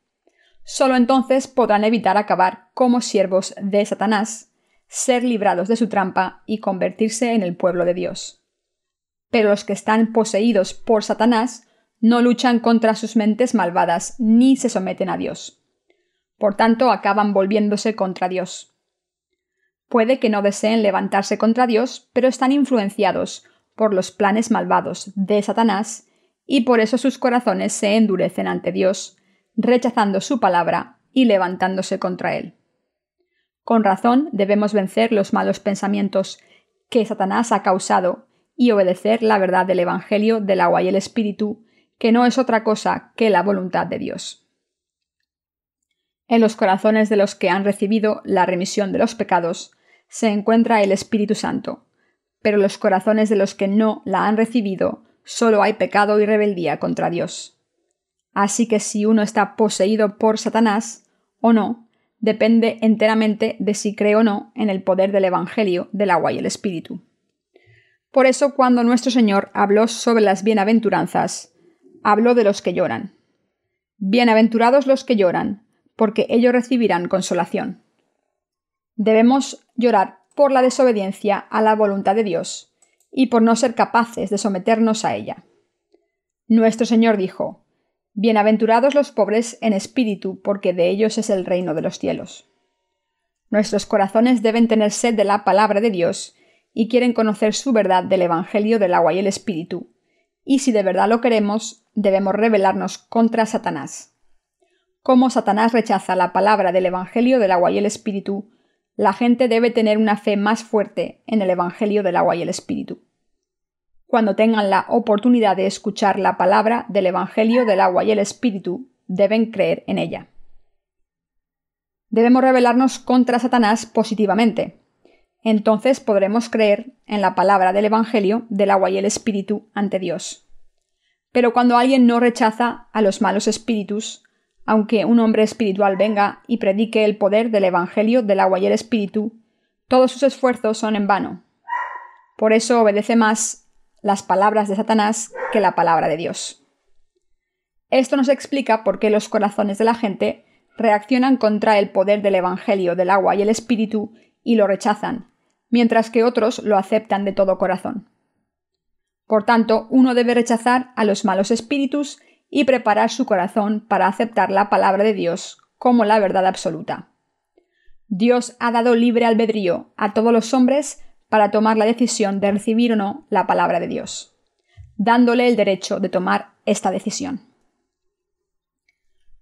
Solo entonces podrán evitar acabar como siervos de Satanás, ser librados de su trampa y convertirse en el pueblo de Dios. Pero los que están poseídos por Satanás no luchan contra sus mentes malvadas ni se someten a Dios. Por tanto, acaban volviéndose contra Dios. Puede que no deseen levantarse contra Dios, pero están influenciados por los planes malvados de Satanás y por eso sus corazones se endurecen ante Dios, rechazando su palabra y levantándose contra él. Con razón debemos vencer los malos pensamientos que Satanás ha causado y obedecer la verdad del Evangelio del agua y el Espíritu, que no es otra cosa que la voluntad de Dios. En los corazones de los que han recibido la remisión de los pecados se encuentra el Espíritu Santo, pero los corazones de los que no la han recibido solo hay pecado y rebeldía contra Dios. Así que si uno está poseído por Satanás o no, depende enteramente de si cree o no en el poder del Evangelio del agua y el Espíritu. Por eso cuando nuestro Señor habló sobre las bienaventuranzas, habló de los que lloran. Bienaventurados los que lloran, porque ellos recibirán consolación. Debemos llorar por la desobediencia a la voluntad de Dios y por no ser capaces de someternos a ella. Nuestro Señor dijo, Bienaventurados los pobres en espíritu, porque de ellos es el reino de los cielos. Nuestros corazones deben tener sed de la palabra de Dios y quieren conocer su verdad del Evangelio del agua y el Espíritu, y si de verdad lo queremos, debemos rebelarnos contra Satanás. Como Satanás rechaza la palabra del Evangelio del agua y el Espíritu, la gente debe tener una fe más fuerte en el Evangelio del agua y el Espíritu. Cuando tengan la oportunidad de escuchar la palabra del Evangelio del agua y el Espíritu, deben creer en ella. Debemos rebelarnos contra Satanás positivamente. Entonces podremos creer en la palabra del Evangelio del agua y el Espíritu ante Dios. Pero cuando alguien no rechaza a los malos espíritus, aunque un hombre espiritual venga y predique el poder del Evangelio del agua y el Espíritu, todos sus esfuerzos son en vano. Por eso obedece más las palabras de Satanás que la palabra de Dios. Esto nos explica por qué los corazones de la gente reaccionan contra el poder del Evangelio del agua y el Espíritu y lo rechazan, mientras que otros lo aceptan de todo corazón. Por tanto, uno debe rechazar a los malos espíritus y preparar su corazón para aceptar la palabra de Dios como la verdad absoluta. Dios ha dado libre albedrío a todos los hombres para tomar la decisión de recibir o no la palabra de Dios, dándole el derecho de tomar esta decisión.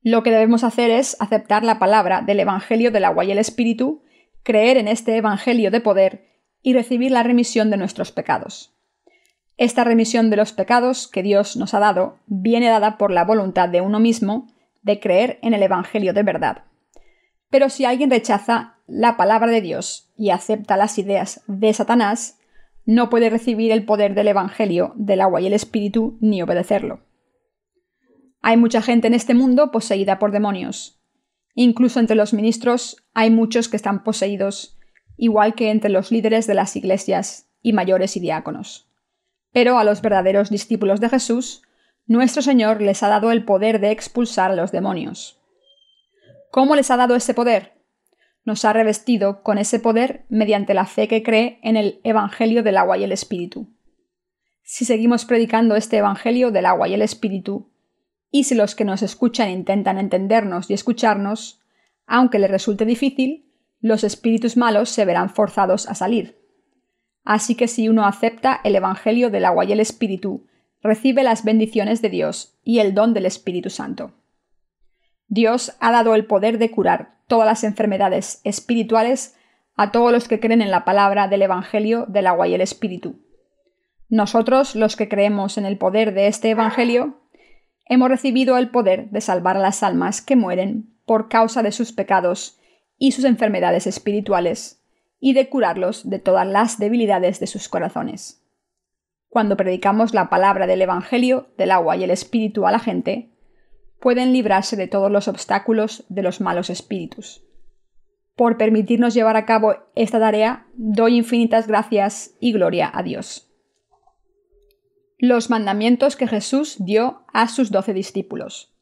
Lo que debemos hacer es aceptar la palabra del Evangelio del agua y el Espíritu, creer en este Evangelio de poder y recibir la remisión de nuestros pecados. Esta remisión de los pecados que Dios nos ha dado viene dada por la voluntad de uno mismo de creer en el Evangelio de verdad. Pero si alguien rechaza la palabra de Dios y acepta las ideas de Satanás, no puede recibir el poder del Evangelio del agua y el Espíritu ni obedecerlo. Hay mucha gente en este mundo poseída por demonios. Incluso entre los ministros hay muchos que están poseídos, igual que entre los líderes de las iglesias y mayores y diáconos. Pero a los verdaderos discípulos de Jesús, nuestro Señor les ha dado el poder de expulsar a los demonios. ¿Cómo les ha dado ese poder? Nos ha revestido con ese poder mediante la fe que cree en el Evangelio del agua y el Espíritu. Si seguimos predicando este Evangelio del agua y el Espíritu, y si los que nos escuchan intentan entendernos y escucharnos, aunque les resulte difícil, los espíritus malos se verán forzados a salir. Así que si uno acepta el Evangelio del agua y el Espíritu, recibe las bendiciones de Dios y el don del Espíritu Santo. Dios ha dado el poder de curar todas las enfermedades espirituales a todos los que creen en la palabra del Evangelio del agua y el Espíritu. Nosotros, los que creemos en el poder de este Evangelio, hemos recibido el poder de salvar a las almas que mueren por causa de sus pecados y sus enfermedades espirituales y de curarlos de todas las debilidades de sus corazones. Cuando predicamos la palabra del Evangelio, del agua y el Espíritu a la gente, pueden librarse de todos los obstáculos de los malos espíritus. Por permitirnos llevar a cabo esta tarea, doy infinitas gracias y gloria a Dios. Los mandamientos que Jesús dio a sus doce discípulos.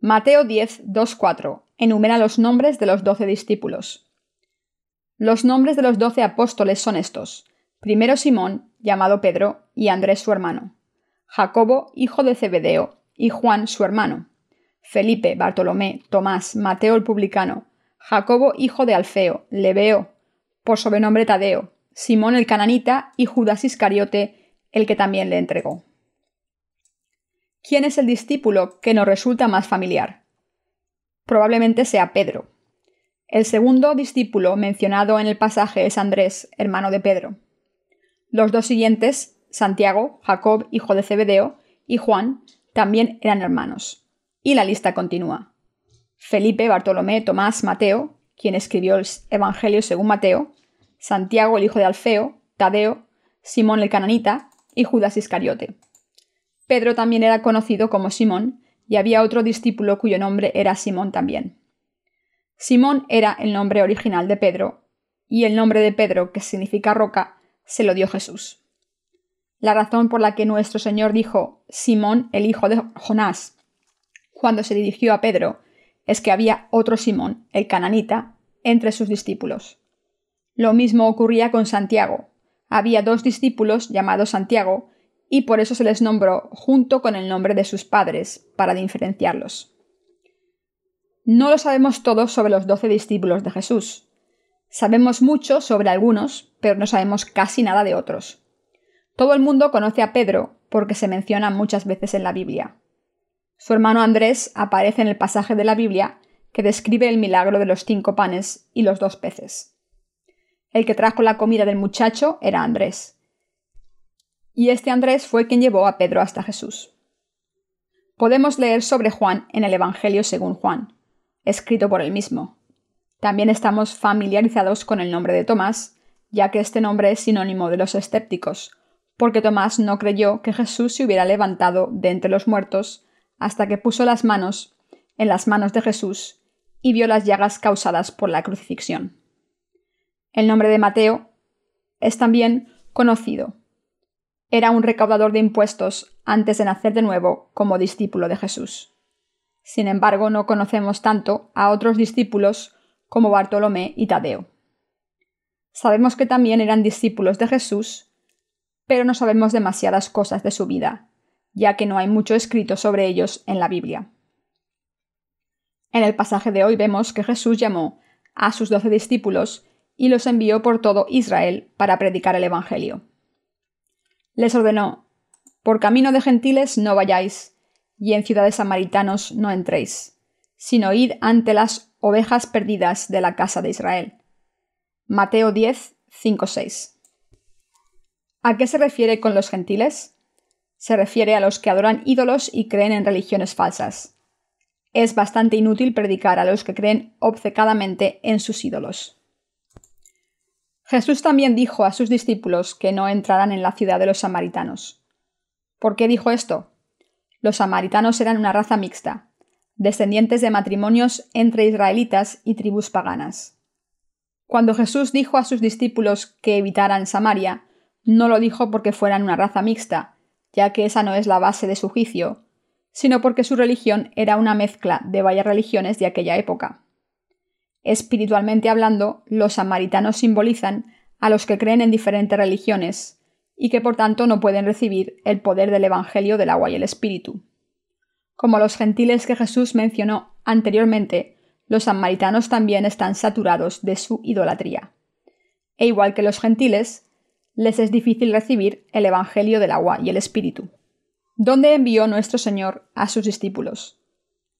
Mateo 10, 2, 4 enumera los nombres de los doce discípulos. Los nombres de los doce apóstoles son estos. Primero Simón, llamado Pedro, y Andrés su hermano. Jacobo, hijo de Zebedeo, y Juan su hermano. Felipe, Bartolomé, Tomás, Mateo el publicano, Jacobo, hijo de Alfeo, Lebeo, por sobrenombre Tadeo, Simón el cananita y Judas Iscariote, el que también le entregó. ¿Quién es el discípulo que nos resulta más familiar? Probablemente sea Pedro. El segundo discípulo mencionado en el pasaje es Andrés, hermano de Pedro. Los dos siguientes, Santiago, Jacob, hijo de Zebedeo, y Juan, también eran hermanos. Y la lista continúa. Felipe, Bartolomé, Tomás, Mateo, quien escribió el Evangelio según Mateo, Santiago, el hijo de Alfeo, Tadeo, Simón el cananita y Judas Iscariote. Pedro también era conocido como Simón, y había otro discípulo cuyo nombre era Simón también. Simón era el nombre original de Pedro, y el nombre de Pedro, que significa roca, se lo dio Jesús. La razón por la que nuestro Señor dijo Simón, el hijo de Jonás, cuando se dirigió a Pedro, es que había otro Simón, el cananita, entre sus discípulos. Lo mismo ocurría con Santiago. Había dos discípulos llamados Santiago, y por eso se les nombró junto con el nombre de sus padres, para diferenciarlos. No lo sabemos todo sobre los doce discípulos de Jesús. Sabemos mucho sobre algunos, pero no sabemos casi nada de otros. Todo el mundo conoce a Pedro porque se menciona muchas veces en la Biblia. Su hermano Andrés aparece en el pasaje de la Biblia que describe el milagro de los cinco panes y los dos peces. El que trajo la comida del muchacho era Andrés. Y este Andrés fue quien llevó a Pedro hasta Jesús. Podemos leer sobre Juan en el Evangelio según Juan escrito por él mismo. También estamos familiarizados con el nombre de Tomás, ya que este nombre es sinónimo de los escépticos, porque Tomás no creyó que Jesús se hubiera levantado de entre los muertos hasta que puso las manos en las manos de Jesús y vio las llagas causadas por la crucifixión. El nombre de Mateo es también conocido. Era un recaudador de impuestos antes de nacer de nuevo como discípulo de Jesús. Sin embargo, no conocemos tanto a otros discípulos como Bartolomé y Tadeo. Sabemos que también eran discípulos de Jesús, pero no sabemos demasiadas cosas de su vida, ya que no hay mucho escrito sobre ellos en la Biblia. En el pasaje de hoy vemos que Jesús llamó a sus doce discípulos y los envió por todo Israel para predicar el Evangelio. Les ordenó, Por camino de gentiles no vayáis, y en ciudades samaritanos no entréis, sino id ante las ovejas perdidas de la casa de Israel. Mateo 10, 5, 6. ¿A qué se refiere con los gentiles? Se refiere a los que adoran ídolos y creen en religiones falsas. Es bastante inútil predicar a los que creen obcecadamente en sus ídolos. Jesús también dijo a sus discípulos que no entraran en la ciudad de los samaritanos. ¿Por qué dijo esto? Los samaritanos eran una raza mixta, descendientes de matrimonios entre israelitas y tribus paganas. Cuando Jesús dijo a sus discípulos que evitaran Samaria, no lo dijo porque fueran una raza mixta, ya que esa no es la base de su juicio, sino porque su religión era una mezcla de varias religiones de aquella época. Espiritualmente hablando, los samaritanos simbolizan a los que creen en diferentes religiones, y que por tanto no pueden recibir el poder del Evangelio del agua y el Espíritu. Como los gentiles que Jesús mencionó anteriormente, los samaritanos también están saturados de su idolatría. E igual que los gentiles, les es difícil recibir el Evangelio del agua y el Espíritu. ¿Dónde envió nuestro Señor a sus discípulos?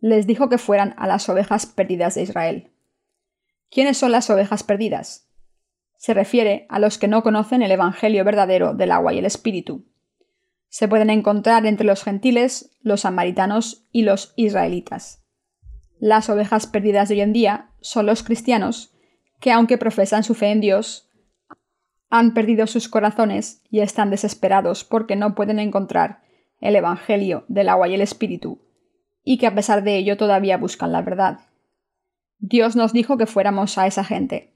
Les dijo que fueran a las ovejas perdidas de Israel. ¿Quiénes son las ovejas perdidas? se refiere a los que no conocen el Evangelio verdadero del agua y el Espíritu. Se pueden encontrar entre los gentiles, los samaritanos y los israelitas. Las ovejas perdidas de hoy en día son los cristianos, que aunque profesan su fe en Dios, han perdido sus corazones y están desesperados porque no pueden encontrar el Evangelio del agua y el Espíritu, y que a pesar de ello todavía buscan la verdad. Dios nos dijo que fuéramos a esa gente,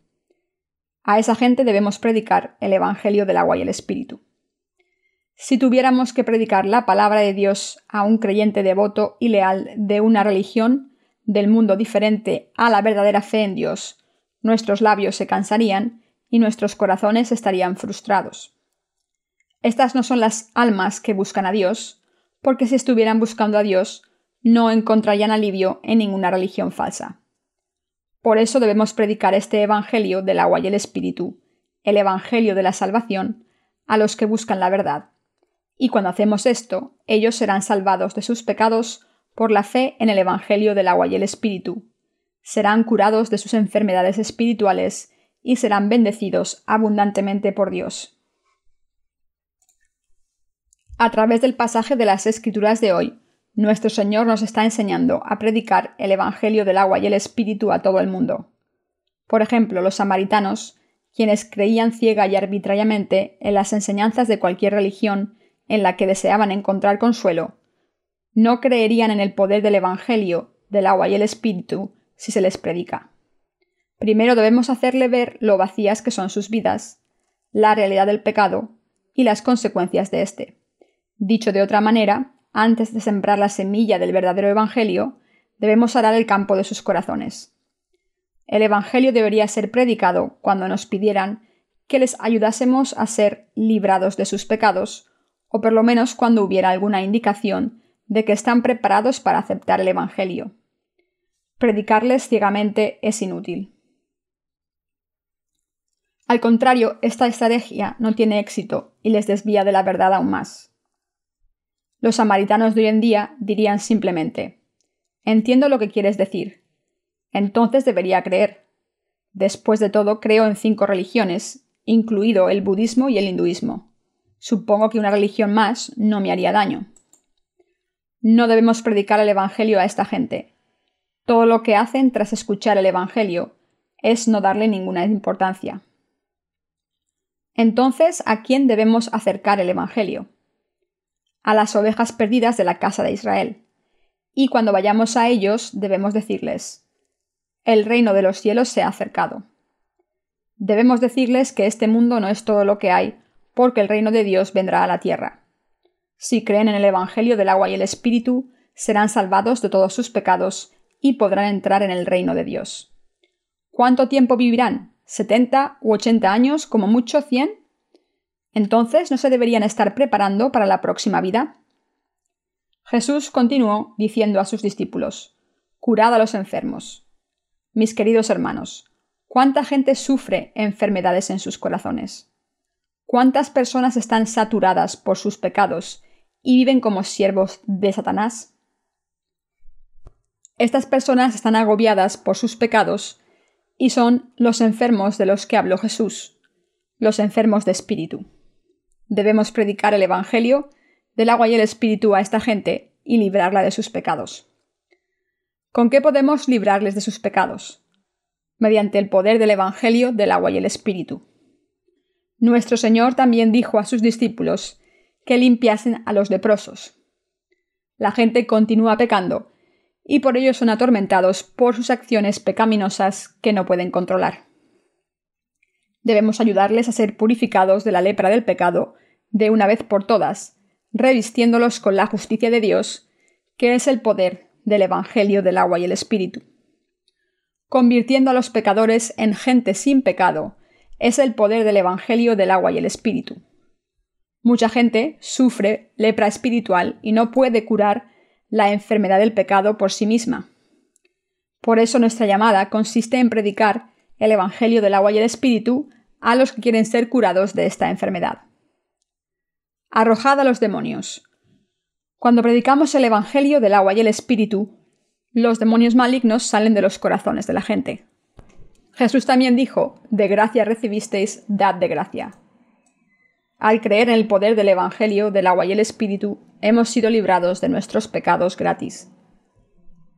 a esa gente debemos predicar el Evangelio del agua y el Espíritu. Si tuviéramos que predicar la palabra de Dios a un creyente devoto y leal de una religión, del mundo diferente a la verdadera fe en Dios, nuestros labios se cansarían y nuestros corazones estarían frustrados. Estas no son las almas que buscan a Dios, porque si estuvieran buscando a Dios, no encontrarían alivio en ninguna religión falsa. Por eso debemos predicar este Evangelio del agua y el Espíritu, el Evangelio de la salvación, a los que buscan la verdad. Y cuando hacemos esto, ellos serán salvados de sus pecados por la fe en el Evangelio del agua y el Espíritu. Serán curados de sus enfermedades espirituales y serán bendecidos abundantemente por Dios. A través del pasaje de las Escrituras de hoy, nuestro Señor nos está enseñando a predicar el Evangelio del agua y el Espíritu a todo el mundo. Por ejemplo, los samaritanos, quienes creían ciega y arbitrariamente en las enseñanzas de cualquier religión en la que deseaban encontrar consuelo, no creerían en el poder del Evangelio, del agua y el Espíritu, si se les predica. Primero debemos hacerle ver lo vacías que son sus vidas, la realidad del pecado y las consecuencias de éste. Dicho de otra manera, antes de sembrar la semilla del verdadero Evangelio, debemos arar el campo de sus corazones. El Evangelio debería ser predicado cuando nos pidieran que les ayudásemos a ser librados de sus pecados, o por lo menos cuando hubiera alguna indicación de que están preparados para aceptar el Evangelio. Predicarles ciegamente es inútil. Al contrario, esta estrategia no tiene éxito y les desvía de la verdad aún más. Los samaritanos de hoy en día dirían simplemente Entiendo lo que quieres decir. Entonces debería creer. Después de todo, creo en cinco religiones, incluido el budismo y el hinduismo. Supongo que una religión más no me haría daño. No debemos predicar el Evangelio a esta gente. Todo lo que hacen tras escuchar el Evangelio es no darle ninguna importancia. Entonces, ¿a quién debemos acercar el Evangelio? A las ovejas perdidas de la casa de Israel. Y cuando vayamos a ellos debemos decirles, el reino de los cielos se ha acercado. Debemos decirles que este mundo no es todo lo que hay, porque el reino de Dios vendrá a la tierra. Si creen en el Evangelio del agua y el Espíritu, serán salvados de todos sus pecados y podrán entrar en el reino de Dios. ¿Cuánto tiempo vivirán? ¿70 u 80 años, como mucho 100? Entonces, ¿no se deberían estar preparando para la próxima vida? Jesús continuó diciendo a sus discípulos, Curad a los enfermos. Mis queridos hermanos, ¿cuánta gente sufre enfermedades en sus corazones? ¿Cuántas personas están saturadas por sus pecados y viven como siervos de Satanás? Estas personas están agobiadas por sus pecados y son los enfermos de los que habló Jesús, los enfermos de espíritu. Debemos predicar el Evangelio del agua y el espíritu a esta gente y librarla de sus pecados. ¿Con qué podemos librarles de sus pecados? Mediante el poder del Evangelio del agua y el espíritu. Nuestro Señor también dijo a sus discípulos que limpiasen a los leprosos. La gente continúa pecando, y por ello son atormentados por sus acciones pecaminosas que no pueden controlar. Debemos ayudarles a ser purificados de la lepra del pecado de una vez por todas, revistiéndolos con la justicia de Dios, que es el poder del Evangelio del agua y el Espíritu. Convirtiendo a los pecadores en gente sin pecado, es el poder del Evangelio del agua y el Espíritu. Mucha gente sufre lepra espiritual y no puede curar la enfermedad del pecado por sí misma. Por eso nuestra llamada consiste en predicar el Evangelio del agua y el Espíritu a los que quieren ser curados de esta enfermedad. Arrojad a los demonios. Cuando predicamos el Evangelio del agua y el Espíritu, los demonios malignos salen de los corazones de la gente. Jesús también dijo, de gracia recibisteis, dad de gracia. Al creer en el poder del Evangelio del agua y el Espíritu, hemos sido librados de nuestros pecados gratis.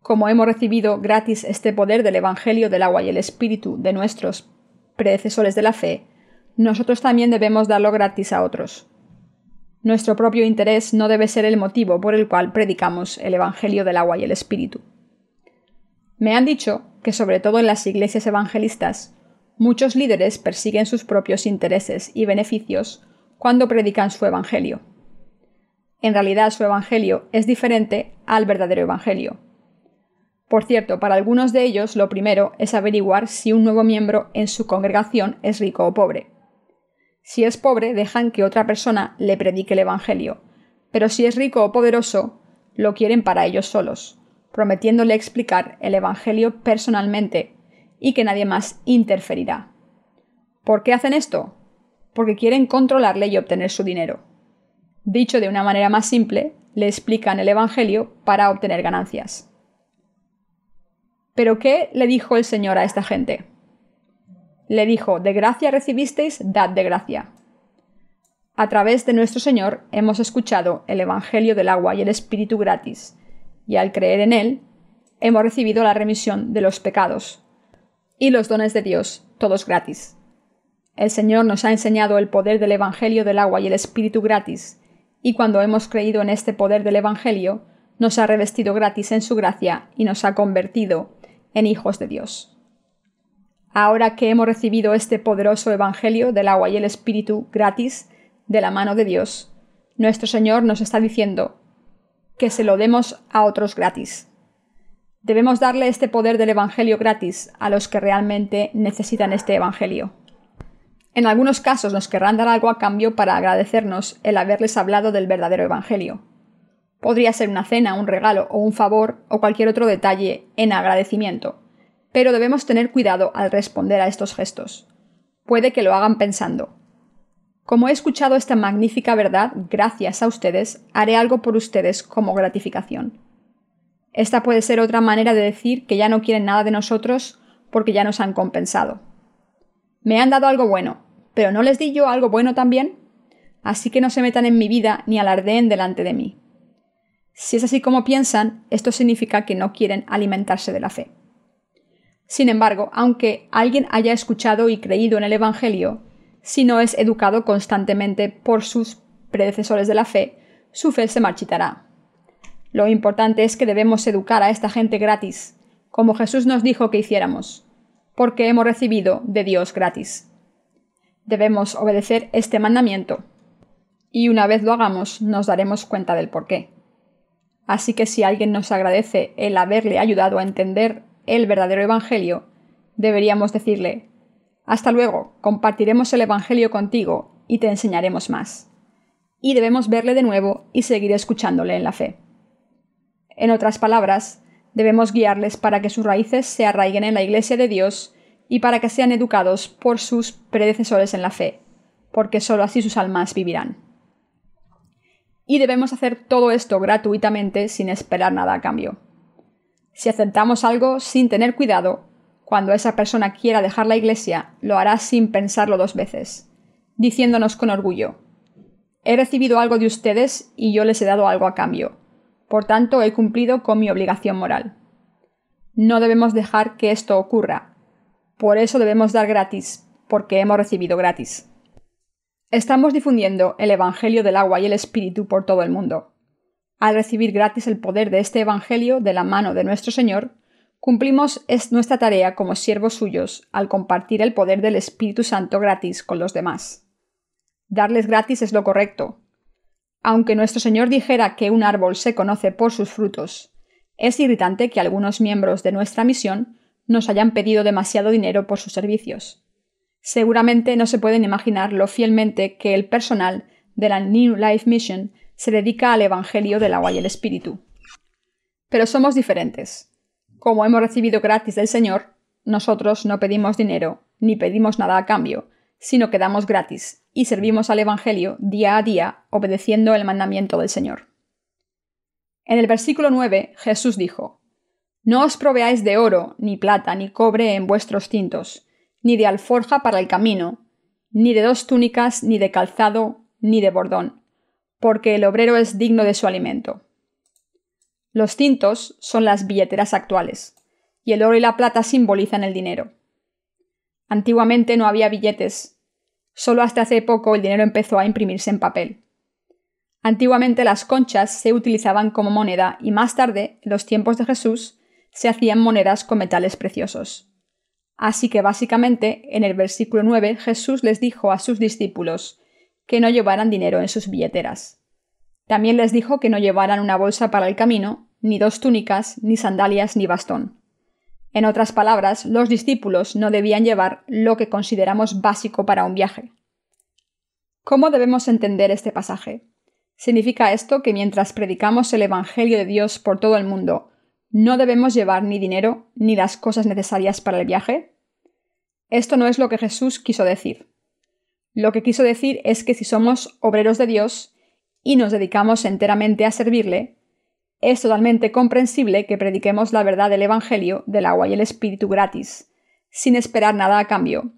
Como hemos recibido gratis este poder del Evangelio del agua y el Espíritu de nuestros predecesores de la fe, nosotros también debemos darlo gratis a otros. Nuestro propio interés no debe ser el motivo por el cual predicamos el Evangelio del agua y el Espíritu. Me han dicho que sobre todo en las iglesias evangelistas, muchos líderes persiguen sus propios intereses y beneficios cuando predican su Evangelio. En realidad su Evangelio es diferente al verdadero Evangelio. Por cierto, para algunos de ellos lo primero es averiguar si un nuevo miembro en su congregación es rico o pobre. Si es pobre, dejan que otra persona le predique el Evangelio, pero si es rico o poderoso, lo quieren para ellos solos, prometiéndole explicar el Evangelio personalmente y que nadie más interferirá. ¿Por qué hacen esto? Porque quieren controlarle y obtener su dinero. Dicho de una manera más simple, le explican el Evangelio para obtener ganancias. Pero ¿qué le dijo el Señor a esta gente? Le dijo, de gracia recibisteis, dad de gracia. A través de nuestro Señor hemos escuchado el Evangelio del agua y el Espíritu gratis, y al creer en él, hemos recibido la remisión de los pecados y los dones de Dios, todos gratis. El Señor nos ha enseñado el poder del Evangelio del agua y el Espíritu gratis, y cuando hemos creído en este poder del Evangelio, nos ha revestido gratis en su gracia y nos ha convertido en hijos de Dios. Ahora que hemos recibido este poderoso Evangelio del agua y el Espíritu gratis de la mano de Dios, nuestro Señor nos está diciendo que se lo demos a otros gratis. Debemos darle este poder del Evangelio gratis a los que realmente necesitan este Evangelio. En algunos casos nos querrán dar algo a cambio para agradecernos el haberles hablado del verdadero Evangelio. Podría ser una cena, un regalo o un favor o cualquier otro detalle en agradecimiento, pero debemos tener cuidado al responder a estos gestos. Puede que lo hagan pensando. Como he escuchado esta magnífica verdad, gracias a ustedes, haré algo por ustedes como gratificación. Esta puede ser otra manera de decir que ya no quieren nada de nosotros porque ya nos han compensado. Me han dado algo bueno, pero ¿no les di yo algo bueno también? Así que no se metan en mi vida ni alardeen delante de mí. Si es así como piensan, esto significa que no quieren alimentarse de la fe. Sin embargo, aunque alguien haya escuchado y creído en el Evangelio, si no es educado constantemente por sus predecesores de la fe, su fe se marchitará. Lo importante es que debemos educar a esta gente gratis, como Jesús nos dijo que hiciéramos porque hemos recibido de Dios gratis. Debemos obedecer este mandamiento, y una vez lo hagamos nos daremos cuenta del por qué. Así que si alguien nos agradece el haberle ayudado a entender el verdadero Evangelio, deberíamos decirle, hasta luego, compartiremos el Evangelio contigo y te enseñaremos más. Y debemos verle de nuevo y seguir escuchándole en la fe. En otras palabras, Debemos guiarles para que sus raíces se arraiguen en la Iglesia de Dios y para que sean educados por sus predecesores en la fe, porque sólo así sus almas vivirán. Y debemos hacer todo esto gratuitamente sin esperar nada a cambio. Si aceptamos algo sin tener cuidado, cuando esa persona quiera dejar la iglesia, lo hará sin pensarlo dos veces, diciéndonos con orgullo, he recibido algo de ustedes y yo les he dado algo a cambio. Por tanto, he cumplido con mi obligación moral. No debemos dejar que esto ocurra. Por eso debemos dar gratis, porque hemos recibido gratis. Estamos difundiendo el Evangelio del agua y el Espíritu por todo el mundo. Al recibir gratis el poder de este Evangelio de la mano de nuestro Señor, cumplimos nuestra tarea como siervos suyos al compartir el poder del Espíritu Santo gratis con los demás. Darles gratis es lo correcto, aunque nuestro Señor dijera que un árbol se conoce por sus frutos, es irritante que algunos miembros de nuestra misión nos hayan pedido demasiado dinero por sus servicios. Seguramente no se pueden imaginar lo fielmente que el personal de la New Life Mission se dedica al Evangelio del agua y el Espíritu. Pero somos diferentes. Como hemos recibido gratis del Señor, nosotros no pedimos dinero, ni pedimos nada a cambio, sino que damos gratis y servimos al Evangelio día a día obedeciendo el mandamiento del Señor. En el versículo 9 Jesús dijo, No os proveáis de oro, ni plata, ni cobre en vuestros cintos, ni de alforja para el camino, ni de dos túnicas, ni de calzado, ni de bordón, porque el obrero es digno de su alimento. Los cintos son las billeteras actuales, y el oro y la plata simbolizan el dinero. Antiguamente no había billetes. Solo hasta hace poco el dinero empezó a imprimirse en papel. Antiguamente las conchas se utilizaban como moneda y más tarde, en los tiempos de Jesús, se hacían monedas con metales preciosos. Así que básicamente, en el versículo 9, Jesús les dijo a sus discípulos que no llevaran dinero en sus billeteras. También les dijo que no llevaran una bolsa para el camino, ni dos túnicas, ni sandalias, ni bastón. En otras palabras, los discípulos no debían llevar lo que consideramos básico para un viaje. ¿Cómo debemos entender este pasaje? ¿Significa esto que mientras predicamos el Evangelio de Dios por todo el mundo, ¿no debemos llevar ni dinero ni las cosas necesarias para el viaje? Esto no es lo que Jesús quiso decir. Lo que quiso decir es que si somos obreros de Dios y nos dedicamos enteramente a servirle, es totalmente comprensible que prediquemos la verdad del Evangelio del agua y el Espíritu gratis, sin esperar nada a cambio,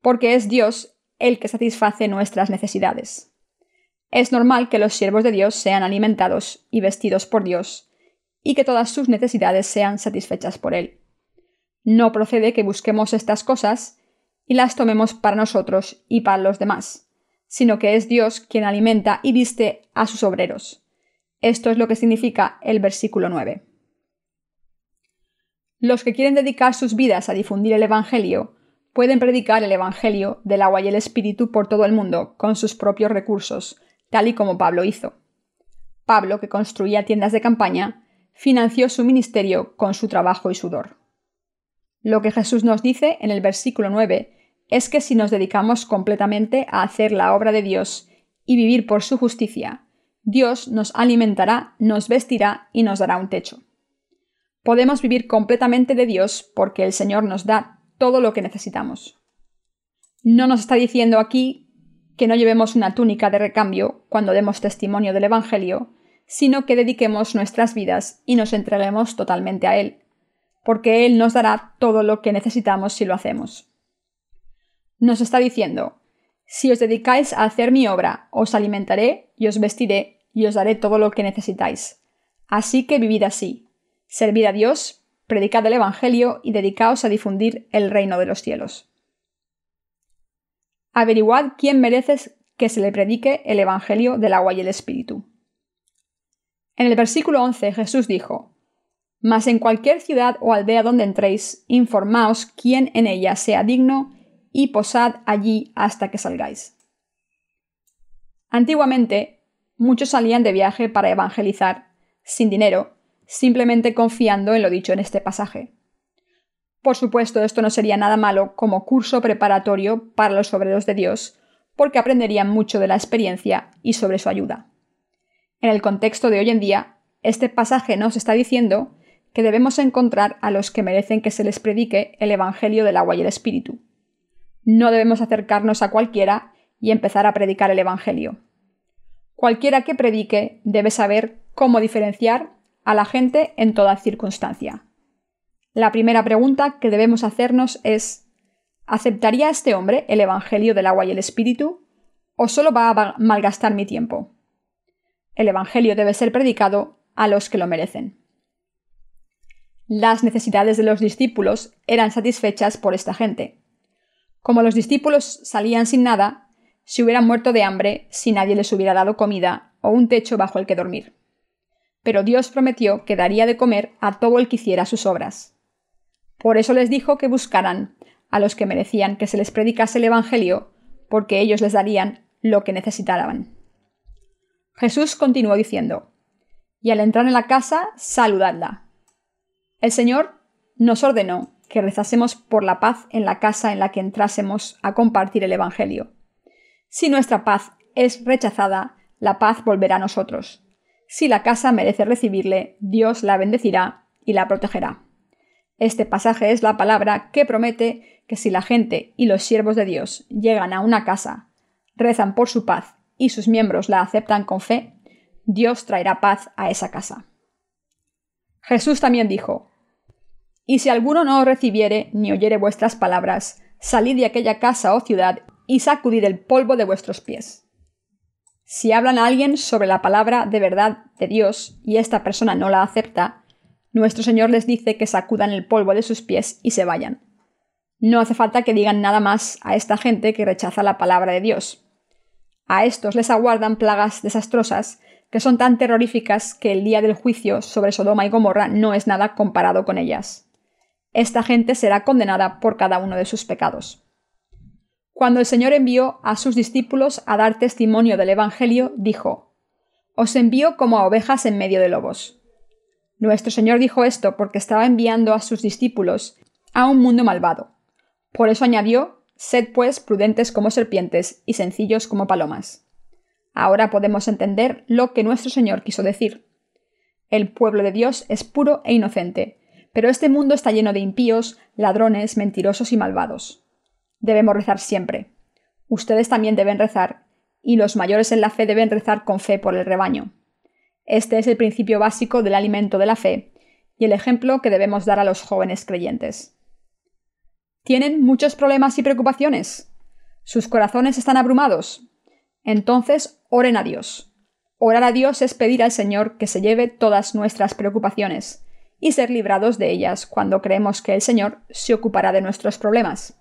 porque es Dios el que satisface nuestras necesidades. Es normal que los siervos de Dios sean alimentados y vestidos por Dios, y que todas sus necesidades sean satisfechas por Él. No procede que busquemos estas cosas y las tomemos para nosotros y para los demás, sino que es Dios quien alimenta y viste a sus obreros. Esto es lo que significa el versículo 9. Los que quieren dedicar sus vidas a difundir el Evangelio pueden predicar el Evangelio del agua y el Espíritu por todo el mundo con sus propios recursos, tal y como Pablo hizo. Pablo, que construía tiendas de campaña, financió su ministerio con su trabajo y sudor. Lo que Jesús nos dice en el versículo 9 es que si nos dedicamos completamente a hacer la obra de Dios y vivir por su justicia, Dios nos alimentará, nos vestirá y nos dará un techo. Podemos vivir completamente de Dios porque el Señor nos da todo lo que necesitamos. No nos está diciendo aquí que no llevemos una túnica de recambio cuando demos testimonio del Evangelio, sino que dediquemos nuestras vidas y nos entreguemos totalmente a Él, porque Él nos dará todo lo que necesitamos si lo hacemos. Nos está diciendo, si os dedicáis a hacer mi obra, os alimentaré y os vestiré y os daré todo lo que necesitáis. Así que vivid así. Servid a Dios, predicad el Evangelio y dedicaos a difundir el reino de los cielos. Averiguad quién merece que se le predique el Evangelio del agua y el Espíritu. En el versículo 11 Jesús dijo, mas en cualquier ciudad o aldea donde entréis, informaos quién en ella sea digno y posad allí hasta que salgáis. Antiguamente, muchos salían de viaje para evangelizar, sin dinero, simplemente confiando en lo dicho en este pasaje. Por supuesto, esto no sería nada malo como curso preparatorio para los obreros de Dios, porque aprenderían mucho de la experiencia y sobre su ayuda. En el contexto de hoy en día, este pasaje nos está diciendo que debemos encontrar a los que merecen que se les predique el Evangelio del agua y el Espíritu. No debemos acercarnos a cualquiera y empezar a predicar el Evangelio. Cualquiera que predique debe saber cómo diferenciar a la gente en toda circunstancia. La primera pregunta que debemos hacernos es ¿aceptaría este hombre el Evangelio del agua y el Espíritu o solo va a malgastar mi tiempo? El Evangelio debe ser predicado a los que lo merecen. Las necesidades de los discípulos eran satisfechas por esta gente. Como los discípulos salían sin nada, se hubieran muerto de hambre si nadie les hubiera dado comida o un techo bajo el que dormir. Pero Dios prometió que daría de comer a todo el que hiciera sus obras. Por eso les dijo que buscaran a los que merecían que se les predicase el Evangelio, porque ellos les darían lo que necesitaban. Jesús continuó diciendo, Y al entrar en la casa, saludadla. El Señor nos ordenó que rezásemos por la paz en la casa en la que entrásemos a compartir el Evangelio. Si nuestra paz es rechazada, la paz volverá a nosotros. Si la casa merece recibirle, Dios la bendecirá y la protegerá. Este pasaje es la palabra que promete que si la gente y los siervos de Dios llegan a una casa, rezan por su paz y sus miembros la aceptan con fe, Dios traerá paz a esa casa. Jesús también dijo, y si alguno no os recibiere ni oyere vuestras palabras, salid de aquella casa o ciudad y sacudid el polvo de vuestros pies. Si hablan a alguien sobre la palabra de verdad de Dios y esta persona no la acepta, nuestro Señor les dice que sacudan el polvo de sus pies y se vayan. No hace falta que digan nada más a esta gente que rechaza la palabra de Dios. A estos les aguardan plagas desastrosas que son tan terroríficas que el día del juicio sobre Sodoma y Gomorra no es nada comparado con ellas esta gente será condenada por cada uno de sus pecados. Cuando el Señor envió a sus discípulos a dar testimonio del Evangelio, dijo, Os envío como a ovejas en medio de lobos. Nuestro Señor dijo esto porque estaba enviando a sus discípulos a un mundo malvado. Por eso añadió, Sed pues prudentes como serpientes y sencillos como palomas. Ahora podemos entender lo que nuestro Señor quiso decir. El pueblo de Dios es puro e inocente, pero este mundo está lleno de impíos, ladrones, mentirosos y malvados. Debemos rezar siempre. Ustedes también deben rezar, y los mayores en la fe deben rezar con fe por el rebaño. Este es el principio básico del alimento de la fe y el ejemplo que debemos dar a los jóvenes creyentes. ¿Tienen muchos problemas y preocupaciones? ¿Sus corazones están abrumados? Entonces oren a Dios. Orar a Dios es pedir al Señor que se lleve todas nuestras preocupaciones y ser librados de ellas cuando creemos que el Señor se ocupará de nuestros problemas.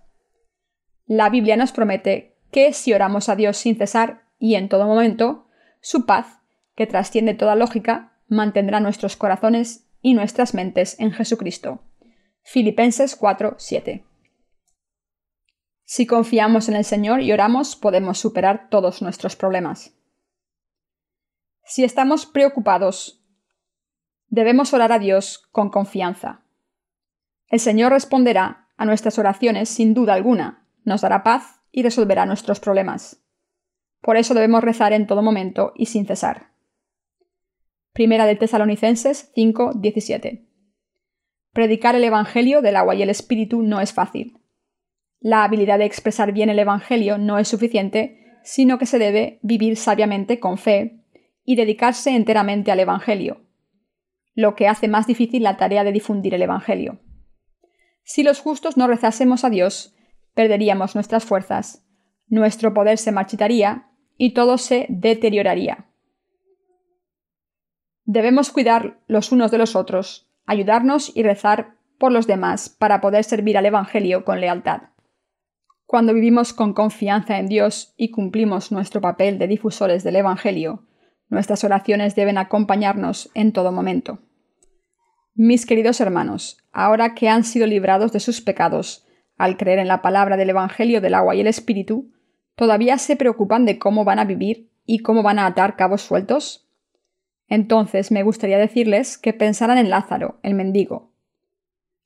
La Biblia nos promete que si oramos a Dios sin cesar y en todo momento, su paz, que trasciende toda lógica, mantendrá nuestros corazones y nuestras mentes en Jesucristo. Filipenses 4, 7. Si confiamos en el Señor y oramos, podemos superar todos nuestros problemas. Si estamos preocupados, debemos orar a Dios con confianza. El Señor responderá a nuestras oraciones sin duda alguna, nos dará paz y resolverá nuestros problemas. Por eso debemos rezar en todo momento y sin cesar. Primera de Tesalonicenses 5, 17. Predicar el Evangelio del agua y el Espíritu no es fácil. La habilidad de expresar bien el Evangelio no es suficiente, sino que se debe vivir sabiamente con fe y dedicarse enteramente al Evangelio, lo que hace más difícil la tarea de difundir el Evangelio. Si los justos no rezásemos a Dios, perderíamos nuestras fuerzas, nuestro poder se marchitaría y todo se deterioraría. Debemos cuidar los unos de los otros, ayudarnos y rezar por los demás para poder servir al Evangelio con lealtad. Cuando vivimos con confianza en Dios y cumplimos nuestro papel de difusores del Evangelio, nuestras oraciones deben acompañarnos en todo momento. Mis queridos hermanos, ahora que han sido librados de sus pecados, al creer en la palabra del Evangelio del agua y el Espíritu, ¿todavía se preocupan de cómo van a vivir y cómo van a atar cabos sueltos? Entonces me gustaría decirles que pensaran en Lázaro, el mendigo.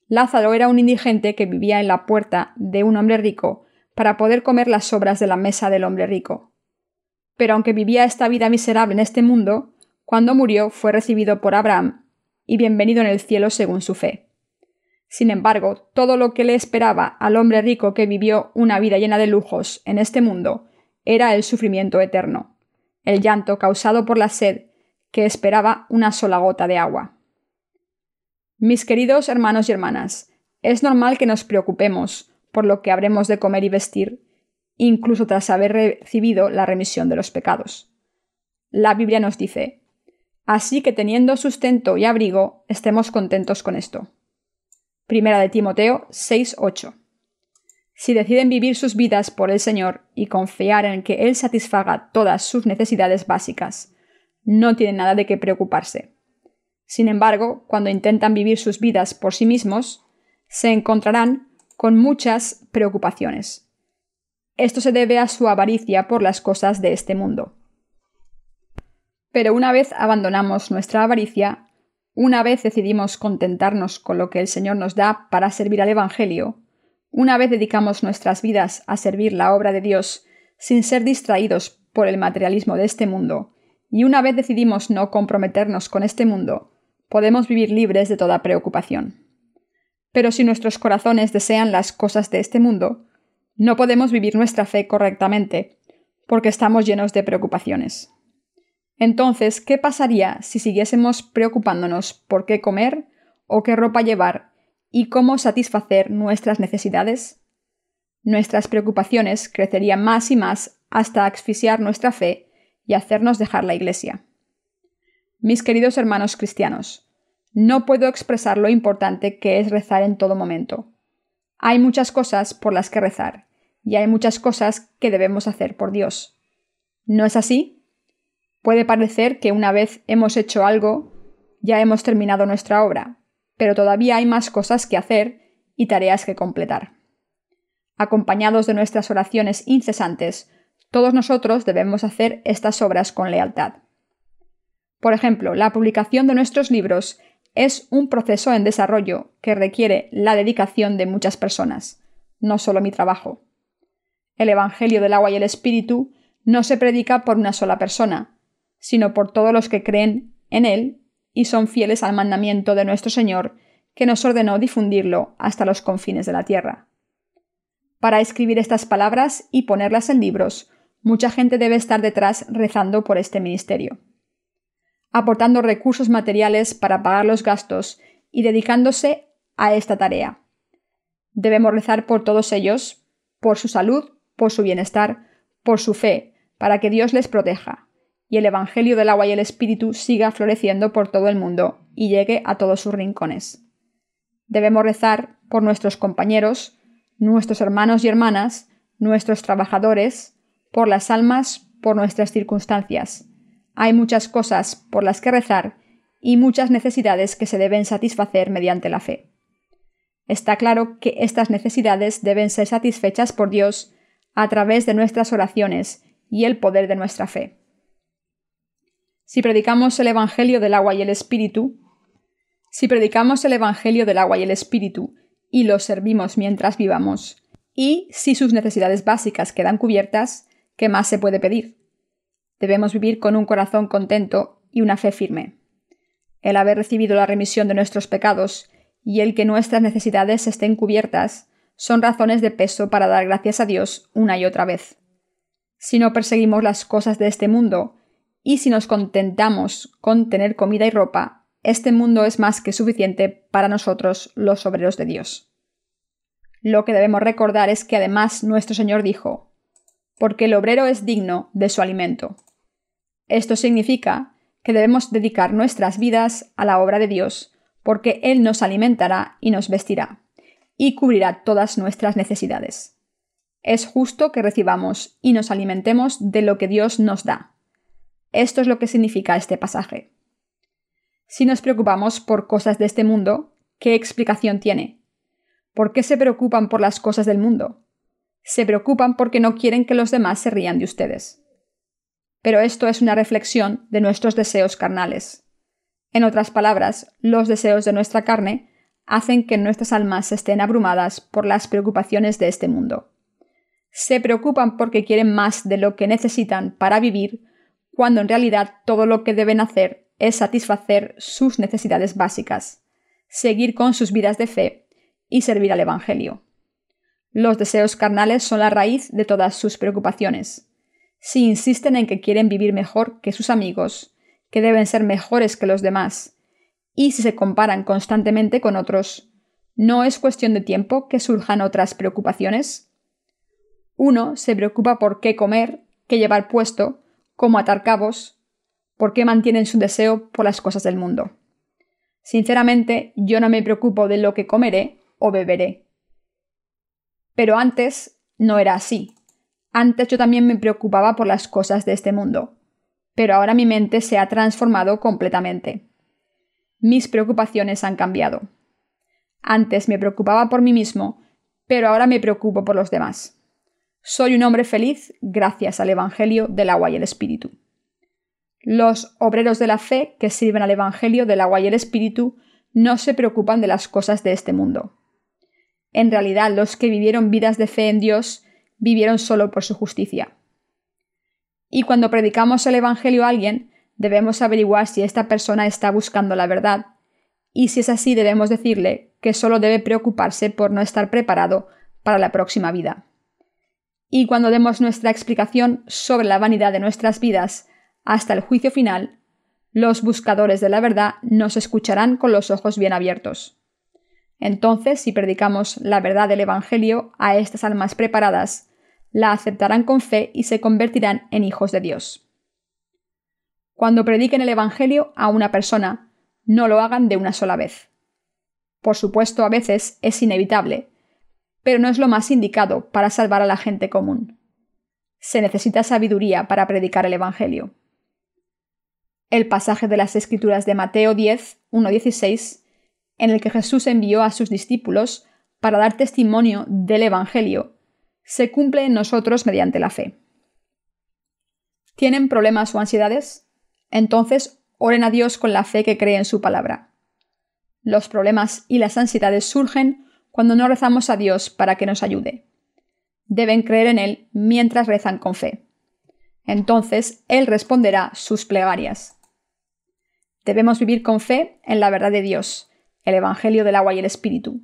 Lázaro era un indigente que vivía en la puerta de un hombre rico para poder comer las sobras de la mesa del hombre rico. Pero aunque vivía esta vida miserable en este mundo, cuando murió fue recibido por Abraham y bienvenido en el cielo según su fe. Sin embargo, todo lo que le esperaba al hombre rico que vivió una vida llena de lujos en este mundo era el sufrimiento eterno, el llanto causado por la sed que esperaba una sola gota de agua. Mis queridos hermanos y hermanas, es normal que nos preocupemos por lo que habremos de comer y vestir, incluso tras haber recibido la remisión de los pecados. La Biblia nos dice, Así que teniendo sustento y abrigo, estemos contentos con esto. Primera de Timoteo 6:8. Si deciden vivir sus vidas por el Señor y confiar en que Él satisfaga todas sus necesidades básicas, no tienen nada de qué preocuparse. Sin embargo, cuando intentan vivir sus vidas por sí mismos, se encontrarán con muchas preocupaciones. Esto se debe a su avaricia por las cosas de este mundo. Pero una vez abandonamos nuestra avaricia, una vez decidimos contentarnos con lo que el Señor nos da para servir al Evangelio, una vez dedicamos nuestras vidas a servir la obra de Dios sin ser distraídos por el materialismo de este mundo, y una vez decidimos no comprometernos con este mundo, podemos vivir libres de toda preocupación. Pero si nuestros corazones desean las cosas de este mundo, no podemos vivir nuestra fe correctamente, porque estamos llenos de preocupaciones. Entonces, ¿qué pasaría si siguiésemos preocupándonos por qué comer o qué ropa llevar y cómo satisfacer nuestras necesidades? Nuestras preocupaciones crecerían más y más hasta asfixiar nuestra fe y hacernos dejar la Iglesia. Mis queridos hermanos cristianos, no puedo expresar lo importante que es rezar en todo momento. Hay muchas cosas por las que rezar, y hay muchas cosas que debemos hacer por Dios. ¿No es así? Puede parecer que una vez hemos hecho algo, ya hemos terminado nuestra obra, pero todavía hay más cosas que hacer y tareas que completar. Acompañados de nuestras oraciones incesantes, todos nosotros debemos hacer estas obras con lealtad. Por ejemplo, la publicación de nuestros libros es un proceso en desarrollo que requiere la dedicación de muchas personas, no solo mi trabajo. El Evangelio del agua y el Espíritu no se predica por una sola persona, sino por todos los que creen en Él y son fieles al mandamiento de nuestro Señor, que nos ordenó difundirlo hasta los confines de la tierra. Para escribir estas palabras y ponerlas en libros, mucha gente debe estar detrás rezando por este ministerio, aportando recursos materiales para pagar los gastos y dedicándose a esta tarea. Debemos rezar por todos ellos, por su salud, por su bienestar, por su fe, para que Dios les proteja, y el Evangelio del agua y el Espíritu siga floreciendo por todo el mundo y llegue a todos sus rincones. Debemos rezar por nuestros compañeros, nuestros hermanos y hermanas, nuestros trabajadores, por las almas, por nuestras circunstancias. Hay muchas cosas por las que rezar y muchas necesidades que se deben satisfacer mediante la fe. Está claro que estas necesidades deben ser satisfechas por Dios a través de nuestras oraciones y el poder de nuestra fe. Si predicamos el Evangelio del agua y el Espíritu, si predicamos el Evangelio del agua y el Espíritu y los servimos mientras vivamos, y si sus necesidades básicas quedan cubiertas, ¿qué más se puede pedir? Debemos vivir con un corazón contento y una fe firme. El haber recibido la remisión de nuestros pecados y el que nuestras necesidades estén cubiertas son razones de peso para dar gracias a Dios una y otra vez. Si no perseguimos las cosas de este mundo, y si nos contentamos con tener comida y ropa, este mundo es más que suficiente para nosotros los obreros de Dios. Lo que debemos recordar es que además nuestro Señor dijo, porque el obrero es digno de su alimento. Esto significa que debemos dedicar nuestras vidas a la obra de Dios, porque Él nos alimentará y nos vestirá, y cubrirá todas nuestras necesidades. Es justo que recibamos y nos alimentemos de lo que Dios nos da esto es lo que significa este pasaje. Si nos preocupamos por cosas de este mundo, ¿qué explicación tiene? ¿Por qué se preocupan por las cosas del mundo? Se preocupan porque no quieren que los demás se rían de ustedes. Pero esto es una reflexión de nuestros deseos carnales. En otras palabras, los deseos de nuestra carne hacen que nuestras almas estén abrumadas por las preocupaciones de este mundo. Se preocupan porque quieren más de lo que necesitan para vivir cuando en realidad todo lo que deben hacer es satisfacer sus necesidades básicas, seguir con sus vidas de fe y servir al Evangelio. Los deseos carnales son la raíz de todas sus preocupaciones. Si insisten en que quieren vivir mejor que sus amigos, que deben ser mejores que los demás, y si se comparan constantemente con otros, ¿no es cuestión de tiempo que surjan otras preocupaciones? Uno se preocupa por qué comer, qué llevar puesto, cómo atar cabos, por qué mantienen su deseo por las cosas del mundo. Sinceramente, yo no me preocupo de lo que comeré o beberé. Pero antes no era así. Antes yo también me preocupaba por las cosas de este mundo. Pero ahora mi mente se ha transformado completamente. Mis preocupaciones han cambiado. Antes me preocupaba por mí mismo, pero ahora me preocupo por los demás. Soy un hombre feliz gracias al Evangelio del agua y el Espíritu. Los obreros de la fe que sirven al Evangelio del agua y el Espíritu no se preocupan de las cosas de este mundo. En realidad, los que vivieron vidas de fe en Dios vivieron solo por su justicia. Y cuando predicamos el Evangelio a alguien, debemos averiguar si esta persona está buscando la verdad, y si es así debemos decirle que solo debe preocuparse por no estar preparado para la próxima vida y cuando demos nuestra explicación sobre la vanidad de nuestras vidas hasta el juicio final, los buscadores de la verdad nos escucharán con los ojos bien abiertos. Entonces, si predicamos la verdad del Evangelio a estas almas preparadas, la aceptarán con fe y se convertirán en hijos de Dios. Cuando prediquen el Evangelio a una persona, no lo hagan de una sola vez. Por supuesto, a veces es inevitable, pero no es lo más indicado para salvar a la gente común. Se necesita sabiduría para predicar el Evangelio. El pasaje de las Escrituras de Mateo 10, 1-16, en el que Jesús envió a sus discípulos para dar testimonio del Evangelio, se cumple en nosotros mediante la fe. ¿Tienen problemas o ansiedades? Entonces oren a Dios con la fe que cree en su palabra. Los problemas y las ansiedades surgen cuando no rezamos a Dios para que nos ayude. Deben creer en Él mientras rezan con fe. Entonces Él responderá sus plegarias. Debemos vivir con fe en la verdad de Dios, el Evangelio del agua y el Espíritu.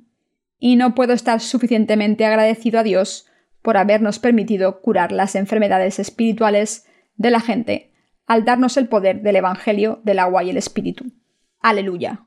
Y no puedo estar suficientemente agradecido a Dios por habernos permitido curar las enfermedades espirituales de la gente al darnos el poder del Evangelio del agua y el Espíritu. Aleluya.